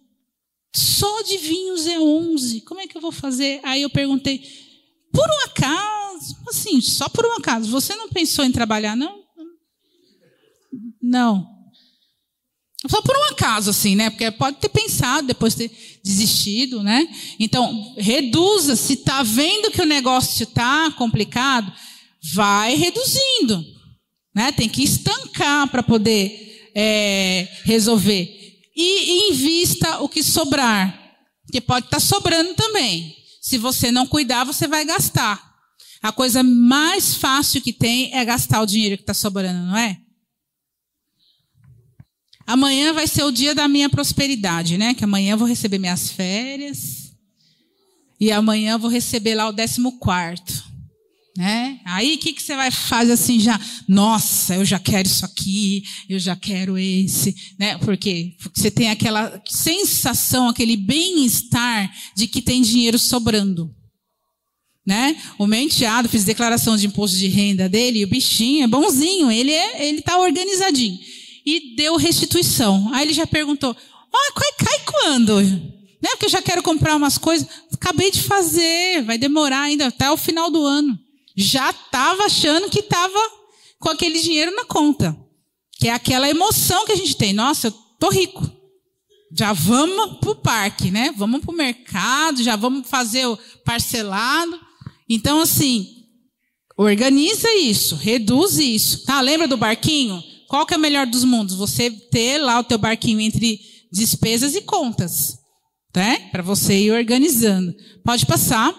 Só de vinhos é 11. Como é que eu vou fazer? Aí eu perguntei, por um acaso, assim, só por um acaso, você não pensou em trabalhar, não? Não. Só por um acaso, assim, né? Porque pode ter pensado, depois ter desistido, né? Então, reduza. Se está vendo que o negócio está complicado, vai reduzindo. Né? Tem que estancar para poder é, resolver. E invista o que sobrar. Porque pode estar tá sobrando também. Se você não cuidar, você vai gastar. A coisa mais fácil que tem é gastar o dinheiro que está sobrando, não é? Amanhã vai ser o dia da minha prosperidade, né? Que amanhã eu vou receber minhas férias. E amanhã eu vou receber lá o décimo quarto. Né? Aí o que, que você vai fazer assim já? Nossa, eu já quero isso aqui, eu já quero esse, né? Porque você tem aquela sensação, aquele bem-estar de que tem dinheiro sobrando. Né? O meu enteado fez declaração de imposto de renda dele, e o bichinho é bonzinho, ele é, ele tá organizadinho e deu restituição. Aí ele já perguntou: cai, cai quando? Né? Porque eu já quero comprar umas coisas. Acabei de fazer, vai demorar ainda até o final do ano. Já estava achando que estava com aquele dinheiro na conta. Que é aquela emoção que a gente tem. Nossa, eu tô rico. Já vamos para o parque, né? Vamos para o mercado, já vamos fazer o parcelado. Então, assim, organiza isso, reduz isso. Tá? Lembra do barquinho? qual que é o melhor dos mundos? Você ter lá o teu barquinho entre despesas e contas, né? Para você ir organizando. Pode passar.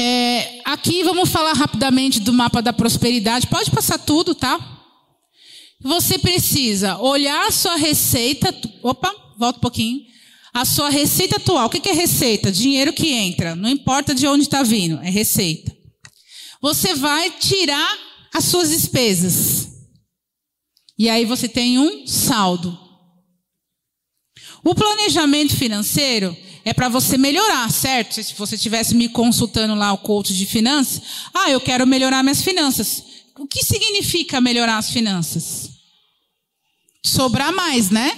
É, aqui vamos falar rapidamente do mapa da prosperidade. Pode passar tudo, tá? Você precisa olhar a sua receita. Opa, volta um pouquinho. A sua receita atual. O que é receita? Dinheiro que entra. Não importa de onde está vindo, é receita. Você vai tirar as suas despesas. E aí você tem um saldo. O planejamento financeiro é para você melhorar, certo? Se você estivesse me consultando lá o coach de finanças, ah, eu quero melhorar minhas finanças. O que significa melhorar as finanças? Sobrar mais, né?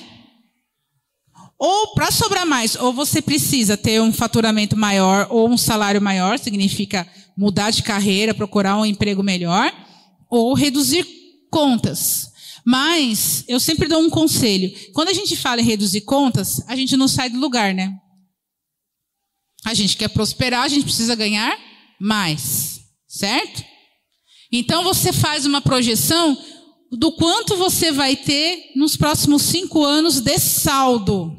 Ou para sobrar mais, ou você precisa ter um faturamento maior ou um salário maior, significa mudar de carreira, procurar um emprego melhor ou reduzir contas. Mas eu sempre dou um conselho. Quando a gente fala em reduzir contas, a gente não sai do lugar, né? A gente quer prosperar, a gente precisa ganhar mais, certo? Então você faz uma projeção do quanto você vai ter nos próximos cinco anos de saldo.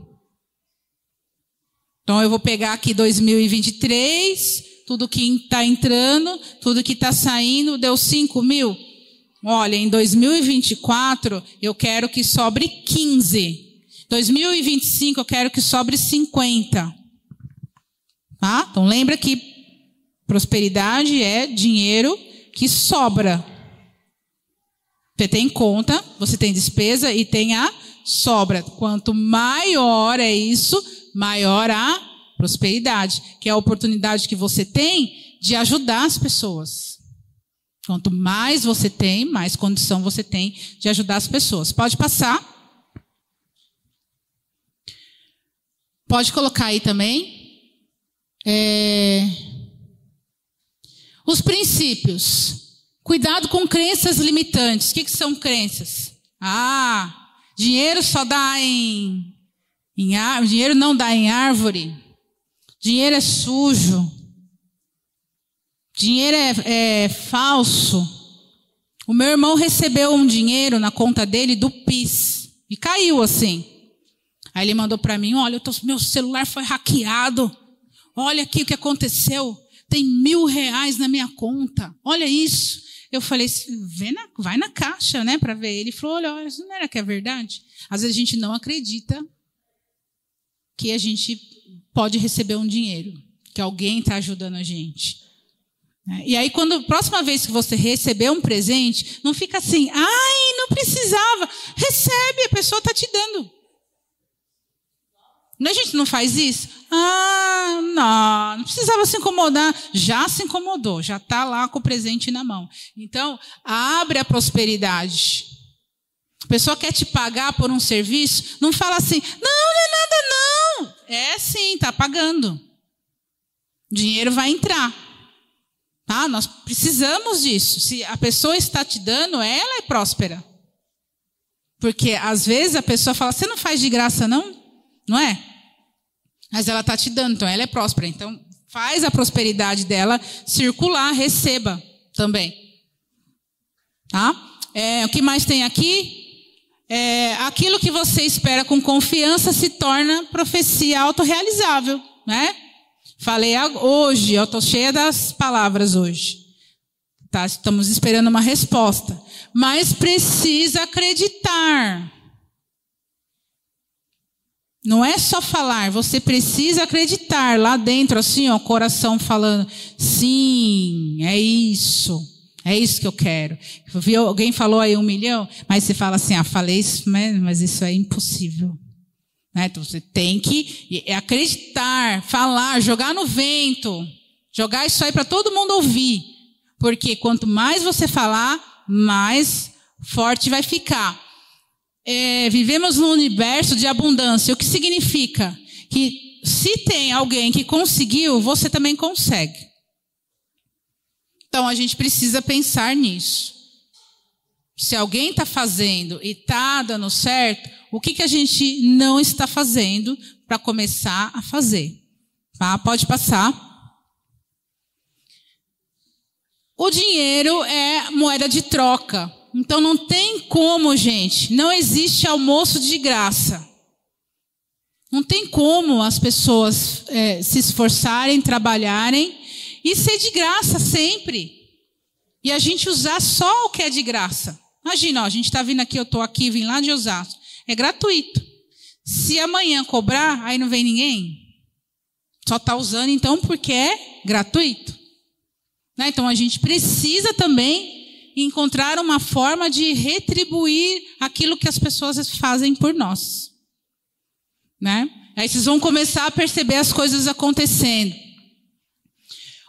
Então eu vou pegar aqui 2023, tudo que está entrando, tudo que está saindo, deu 5 mil. Olha, em 2024 eu quero que sobre 15. 2025 eu quero que sobre 50. Tá? Então lembra que prosperidade é dinheiro que sobra. Você tem conta, você tem despesa e tem a sobra. Quanto maior é isso, maior a prosperidade, que é a oportunidade que você tem de ajudar as pessoas. Quanto mais você tem, mais condição você tem de ajudar as pessoas. Pode passar. Pode colocar aí também. É... Os princípios. Cuidado com crenças limitantes. O que, que são crenças? Ah, dinheiro só dá em, em árvore, dinheiro não dá em árvore. Dinheiro é sujo. Dinheiro é, é falso. O meu irmão recebeu um dinheiro na conta dele do PIS e caiu assim. Aí ele mandou para mim: Olha, tô, meu celular foi hackeado. Olha aqui o que aconteceu. Tem mil reais na minha conta. Olha isso. Eu falei, na, vai na caixa, né, para ver. Ele falou, olha, isso não era que é verdade. Às vezes a gente não acredita que a gente pode receber um dinheiro, que alguém está ajudando a gente. É, e aí, quando próxima vez que você receber um presente, não fica assim, ai, não precisava. Recebe, a pessoa está te dando. A gente não faz isso? Ah, não, não precisava se incomodar. Já se incomodou, já está lá com o presente na mão. Então, abre a prosperidade. A pessoa quer te pagar por um serviço, não fala assim, não, não é nada, não. É sim, está pagando. O dinheiro vai entrar. Tá? Nós precisamos disso. Se a pessoa está te dando, ela é próspera. Porque às vezes a pessoa fala, você não faz de graça, não? Não é? Mas ela está te dando, então ela é próspera. Então faz a prosperidade dela circular, receba também. Tá? É, o que mais tem aqui? É, aquilo que você espera com confiança se torna profecia autorrealizável, né? Falei hoje, eu estou cheia das palavras hoje. Tá? Estamos esperando uma resposta. Mas precisa acreditar. Não é só falar, você precisa acreditar lá dentro, assim, ó, coração falando, sim, é isso, é isso que eu quero. Viu, alguém falou aí um milhão, mas você fala assim, ah, falei isso, mas, mas isso é impossível. Né? Então você tem que acreditar, falar, jogar no vento, jogar isso aí para todo mundo ouvir. Porque quanto mais você falar, mais forte vai ficar é, vivemos num universo de abundância, o que significa que se tem alguém que conseguiu, você também consegue. Então a gente precisa pensar nisso. Se alguém está fazendo e está dando certo, o que, que a gente não está fazendo para começar a fazer? Tá? Pode passar. O dinheiro é moeda de troca. Então não tem como, gente. Não existe almoço de graça. Não tem como as pessoas é, se esforçarem, trabalharem e ser de graça sempre. E a gente usar só o que é de graça. Imagina, ó, a gente está vindo aqui, eu estou aqui, vim lá de Osasco. É gratuito. Se amanhã cobrar, aí não vem ninguém. Só está usando então porque é gratuito. Né? Então a gente precisa também encontrar uma forma de retribuir aquilo que as pessoas fazem por nós. Né? Aí vocês vão começar a perceber as coisas acontecendo.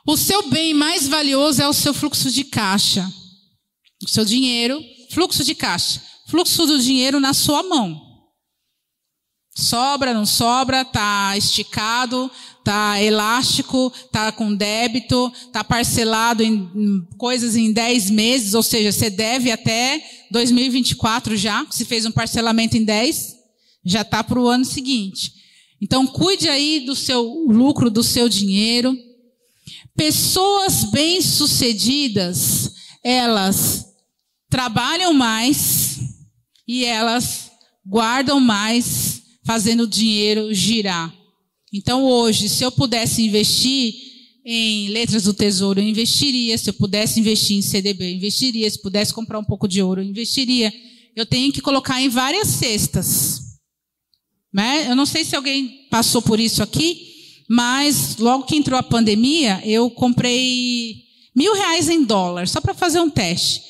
O seu bem mais valioso é o seu fluxo de caixa. O seu dinheiro, fluxo de caixa. Fluxo do dinheiro na sua mão. Sobra, não sobra, tá esticado, tá elástico, tá com débito, tá parcelado em, coisas em 10 meses, ou seja, você deve até 2024 já, se fez um parcelamento em 10, já tá para o ano seguinte. Então cuide aí do seu lucro, do seu dinheiro. Pessoas bem-sucedidas, elas trabalham mais e elas guardam mais, fazendo o dinheiro girar. Então, hoje, se eu pudesse investir em letras do tesouro, eu investiria. Se eu pudesse investir em CDB, eu investiria. Se pudesse comprar um pouco de ouro, eu investiria. Eu tenho que colocar em várias cestas. Né? Eu não sei se alguém passou por isso aqui, mas logo que entrou a pandemia, eu comprei mil reais em dólar, só para fazer um teste.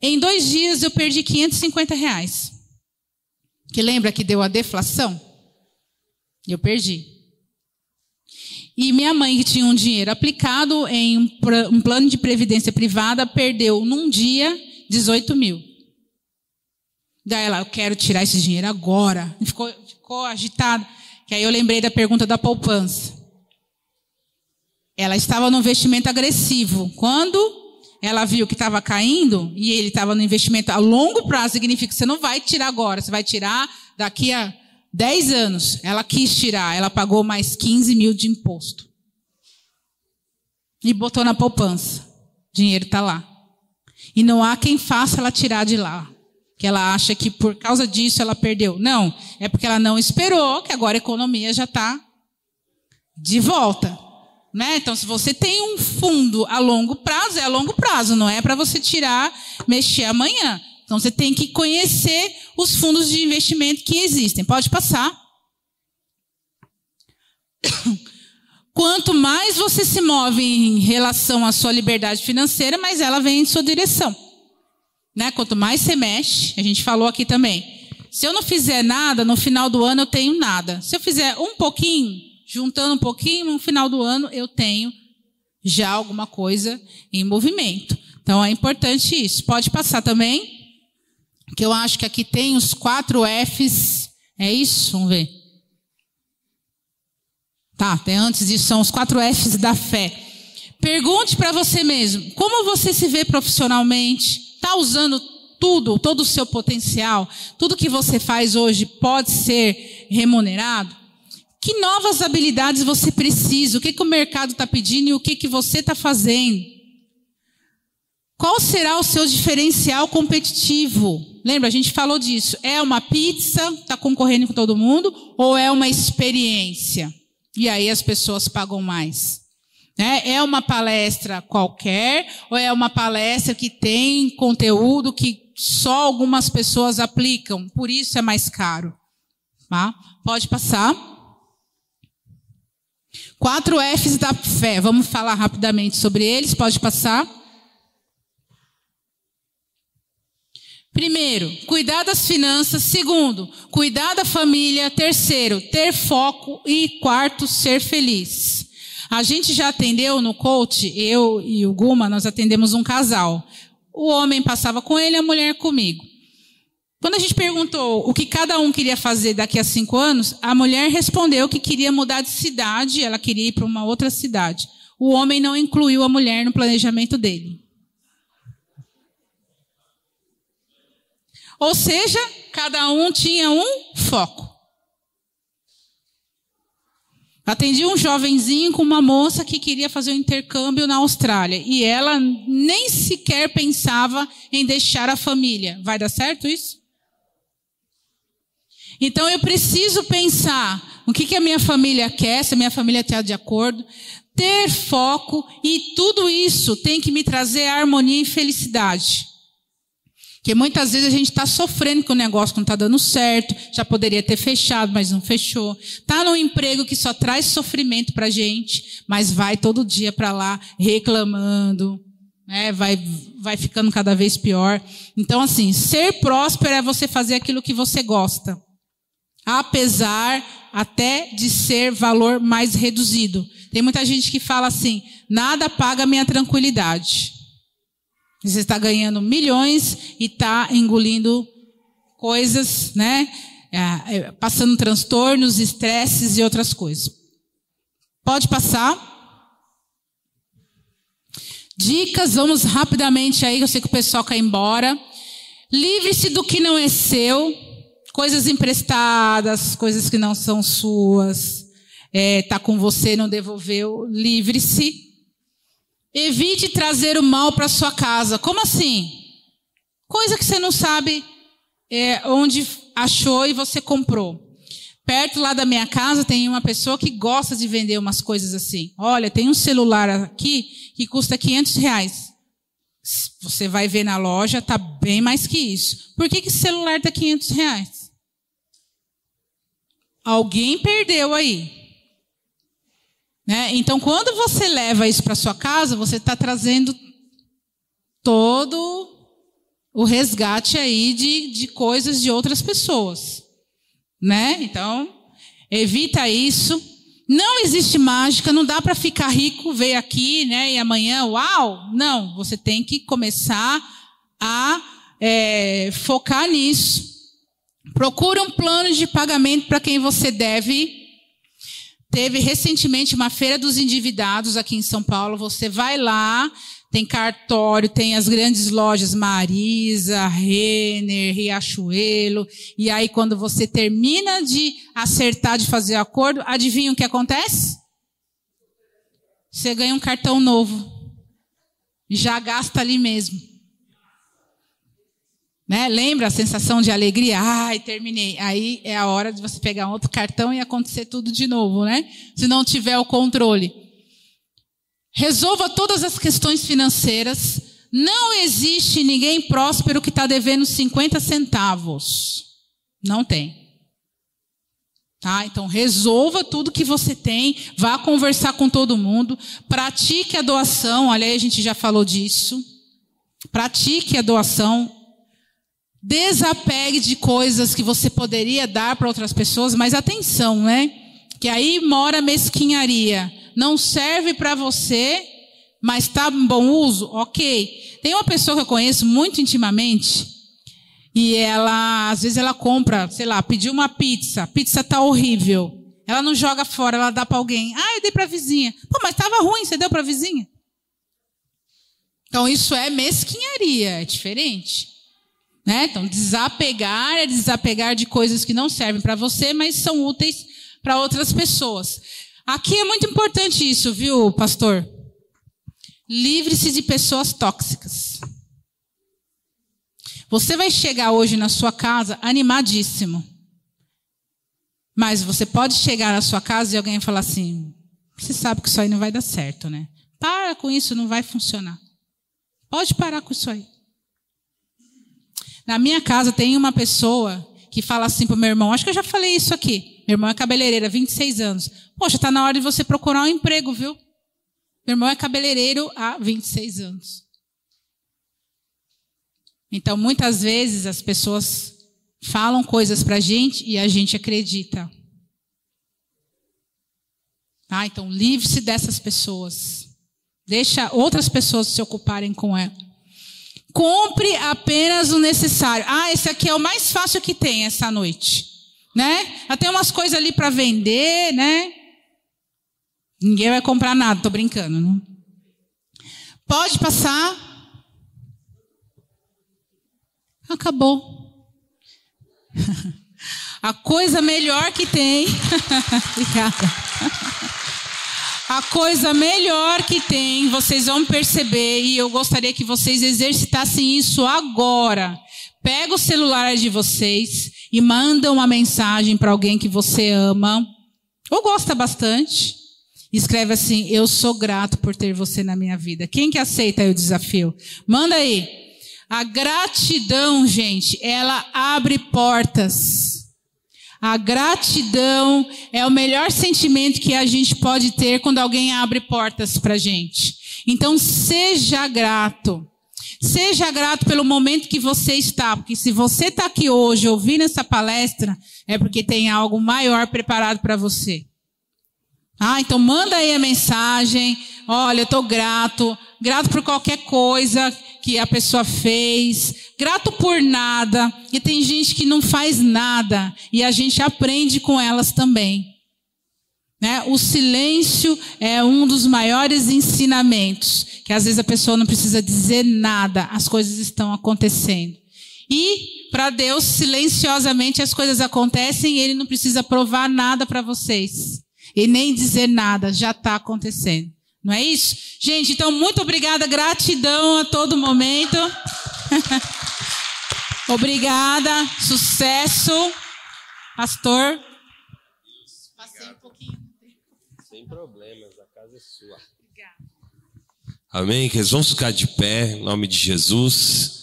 Em dois dias eu perdi 550 reais. Que lembra que deu a deflação? Eu perdi. E minha mãe, que tinha um dinheiro aplicado em um plano de previdência privada, perdeu num dia 18 mil. Daí ela, eu quero tirar esse dinheiro agora. Ficou, ficou agitada. Que aí eu lembrei da pergunta da poupança. Ela estava no investimento agressivo. Quando ela viu que estava caindo e ele estava no investimento a longo prazo, significa que você não vai tirar agora, você vai tirar daqui a 10 anos. Ela quis tirar, ela pagou mais 15 mil de imposto. E botou na poupança. O dinheiro está lá. E não há quem faça ela tirar de lá. Que ela acha que por causa disso ela perdeu. Não, é porque ela não esperou, que agora a economia já está de volta. Né? Então, se você tem um fundo a longo prazo, é a longo prazo, não é para você tirar, mexer amanhã. Então, você tem que conhecer os fundos de investimento que existem. Pode passar. Quanto mais você se move em relação à sua liberdade financeira, mais ela vem em sua direção. Né? Quanto mais você mexe, a gente falou aqui também. Se eu não fizer nada, no final do ano eu tenho nada. Se eu fizer um pouquinho, juntando um pouquinho, no final do ano eu tenho já alguma coisa em movimento. Então é importante isso. Pode passar também, que eu acho que aqui tem os quatro Fs. É isso? Vamos ver. Tá, até antes disso são os quatro Fs da fé. Pergunte para você mesmo, como você se vê profissionalmente? Está usando tudo, todo o seu potencial? Tudo que você faz hoje pode ser remunerado? Que novas habilidades você precisa? O que, que o mercado está pedindo e o que, que você está fazendo? Qual será o seu diferencial competitivo? Lembra, a gente falou disso. É uma pizza, está concorrendo com todo mundo, ou é uma experiência? E aí as pessoas pagam mais. É, é uma palestra qualquer, ou é uma palestra que tem conteúdo que só algumas pessoas aplicam, por isso é mais caro. Tá? Pode passar. Quatro Fs da fé. Vamos falar rapidamente sobre eles. Pode passar. Primeiro, cuidar das finanças. Segundo, cuidar da família. Terceiro, ter foco. E quarto, ser feliz. A gente já atendeu no coach, eu e o Guma, nós atendemos um casal. O homem passava com ele, a mulher comigo. Quando a gente perguntou o que cada um queria fazer daqui a cinco anos, a mulher respondeu que queria mudar de cidade, ela queria ir para uma outra cidade. O homem não incluiu a mulher no planejamento dele. Ou seja, cada um tinha um foco. Atendi um jovenzinho com uma moça que queria fazer um intercâmbio na Austrália e ela nem sequer pensava em deixar a família. Vai dar certo isso? Então eu preciso pensar o que, que a minha família quer, se a minha família está de acordo, ter foco e tudo isso tem que me trazer harmonia e felicidade. Porque muitas vezes a gente está sofrendo que o negócio não está dando certo, já poderia ter fechado, mas não fechou. Está num emprego que só traz sofrimento para a gente, mas vai todo dia para lá reclamando, né? vai, vai ficando cada vez pior. Então, assim, ser próspero é você fazer aquilo que você gosta apesar até de ser valor mais reduzido. Tem muita gente que fala assim: nada paga minha tranquilidade. Você está ganhando milhões e está engolindo coisas, né? É, é, passando transtornos, estresses e outras coisas. Pode passar. Dicas, vamos rapidamente aí, eu sei que o pessoal quer ir embora. Livre-se do que não é seu coisas emprestadas, coisas que não são suas, é, tá com você, não devolveu, livre-se. Evite trazer o mal para sua casa. Como assim? Coisa que você não sabe é, onde achou e você comprou. Perto lá da minha casa tem uma pessoa que gosta de vender umas coisas assim. Olha, tem um celular aqui que custa 500 reais. Você vai ver na loja, tá bem mais que isso. Por que, que esse celular está 500 reais? Alguém perdeu aí. Né? Então, quando você leva isso para sua casa, você está trazendo todo o resgate aí de, de coisas de outras pessoas. Né? Então, evita isso. Não existe mágica, não dá para ficar rico, veio aqui, né? E amanhã, uau! Não, você tem que começar a é, focar nisso. Procure um plano de pagamento para quem você deve. Teve recentemente uma feira dos endividados aqui em São Paulo. Você vai lá, tem cartório, tem as grandes lojas Marisa, Renner, Riachuelo. E aí, quando você termina de acertar, de fazer acordo, adivinha o que acontece? Você ganha um cartão novo. Já gasta ali mesmo. Né? Lembra a sensação de alegria? Ai, terminei. Aí é a hora de você pegar outro cartão e acontecer tudo de novo, né? Se não tiver o controle. Resolva todas as questões financeiras. Não existe ninguém próspero que está devendo 50 centavos. Não tem. Tá? Então, resolva tudo que você tem, vá conversar com todo mundo, pratique a doação, olha aí, a gente já falou disso. Pratique a doação. Desapegue de coisas que você poderia dar para outras pessoas, mas atenção, né? Que aí mora a mesquinharia não serve para você, mas está em bom uso, ok. Tem uma pessoa que eu conheço muito intimamente e ela, às vezes, ela compra, sei lá, pediu uma pizza, a pizza tá horrível. Ela não joga fora, ela dá para alguém. Ah, eu dei para a vizinha. Pô, mas estava ruim, você deu para a vizinha? Então isso é mesquinharia, é diferente. Né? Então desapegar é desapegar de coisas que não servem para você, mas são úteis para outras pessoas. Aqui é muito importante isso, viu, pastor? Livre-se de pessoas tóxicas. Você vai chegar hoje na sua casa animadíssimo. Mas você pode chegar na sua casa e alguém falar assim: você sabe que isso aí não vai dar certo, né? Para com isso, não vai funcionar. Pode parar com isso aí. Na minha casa tem uma pessoa que fala assim pro meu irmão, acho que eu já falei isso aqui. Meu irmão é cabeleireiro há 26 anos. Poxa, está na hora de você procurar um emprego, viu? Meu irmão é cabeleireiro há 26 anos. Então, muitas vezes as pessoas falam coisas para a gente e a gente acredita. Ah, então livre-se dessas pessoas. Deixa outras pessoas se ocuparem com ela. Compre apenas o necessário. Ah, esse aqui é o mais fácil que tem essa noite né? Já tem umas coisas ali para vender, né? Ninguém vai comprar nada, tô brincando, né? Pode passar. Acabou. A coisa melhor que tem. Obrigada. A coisa melhor que tem, vocês vão perceber, e eu gostaria que vocês exercitassem isso agora. Pega o celular de vocês e manda uma mensagem para alguém que você ama ou gosta bastante. Escreve assim: Eu sou grato por ter você na minha vida. Quem que aceita o desafio? Manda aí. A gratidão, gente, ela abre portas. A gratidão é o melhor sentimento que a gente pode ter quando alguém abre portas para gente. Então, seja grato. Seja grato pelo momento que você está, porque se você está aqui hoje ouvindo essa palestra, é porque tem algo maior preparado para você. Ah, então manda aí a mensagem. Olha, eu estou grato, grato por qualquer coisa que a pessoa fez, grato por nada. E tem gente que não faz nada e a gente aprende com elas também. Né? O silêncio é um dos maiores ensinamentos, que às vezes a pessoa não precisa dizer nada, as coisas estão acontecendo. E para Deus, silenciosamente as coisas acontecem e Ele não precisa provar nada para vocês. E nem dizer nada, já está acontecendo. Não é isso? Gente, então muito obrigada, gratidão a todo momento. obrigada, sucesso. Pastor. problemas, a casa é sua. Amém? Que vamos ficar de pé, em nome de Jesus.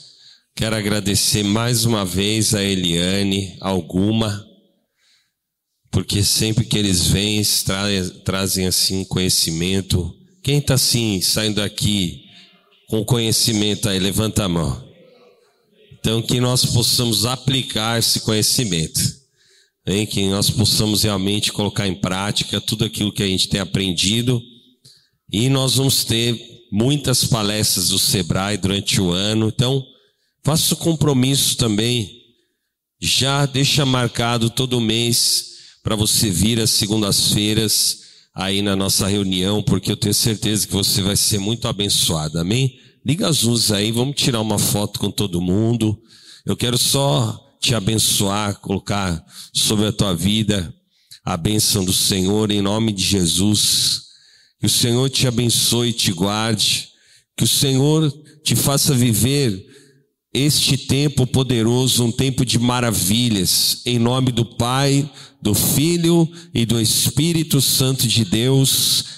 Quero agradecer mais uma vez a Eliane, alguma, porque sempre que eles vêm, tra trazem assim conhecimento. Quem está assim, saindo daqui com conhecimento aí, levanta a mão. Então, que nós possamos aplicar esse conhecimento hein, que nós possamos realmente colocar em prática tudo aquilo que a gente tem aprendido. E nós vamos ter muitas palestras do Sebrae durante o ano. Então, faça o compromisso também. Já deixa marcado todo mês para você vir às segundas-feiras aí na nossa reunião, porque eu tenho certeza que você vai ser muito abençoado, amém? Liga as luzes aí, vamos tirar uma foto com todo mundo. Eu quero só te abençoar, colocar sobre a tua vida a bênção do Senhor em nome de Jesus. Que o Senhor te abençoe e te guarde. Que o Senhor te faça viver este tempo poderoso, um tempo de maravilhas, em nome do Pai, do Filho e do Espírito Santo de Deus.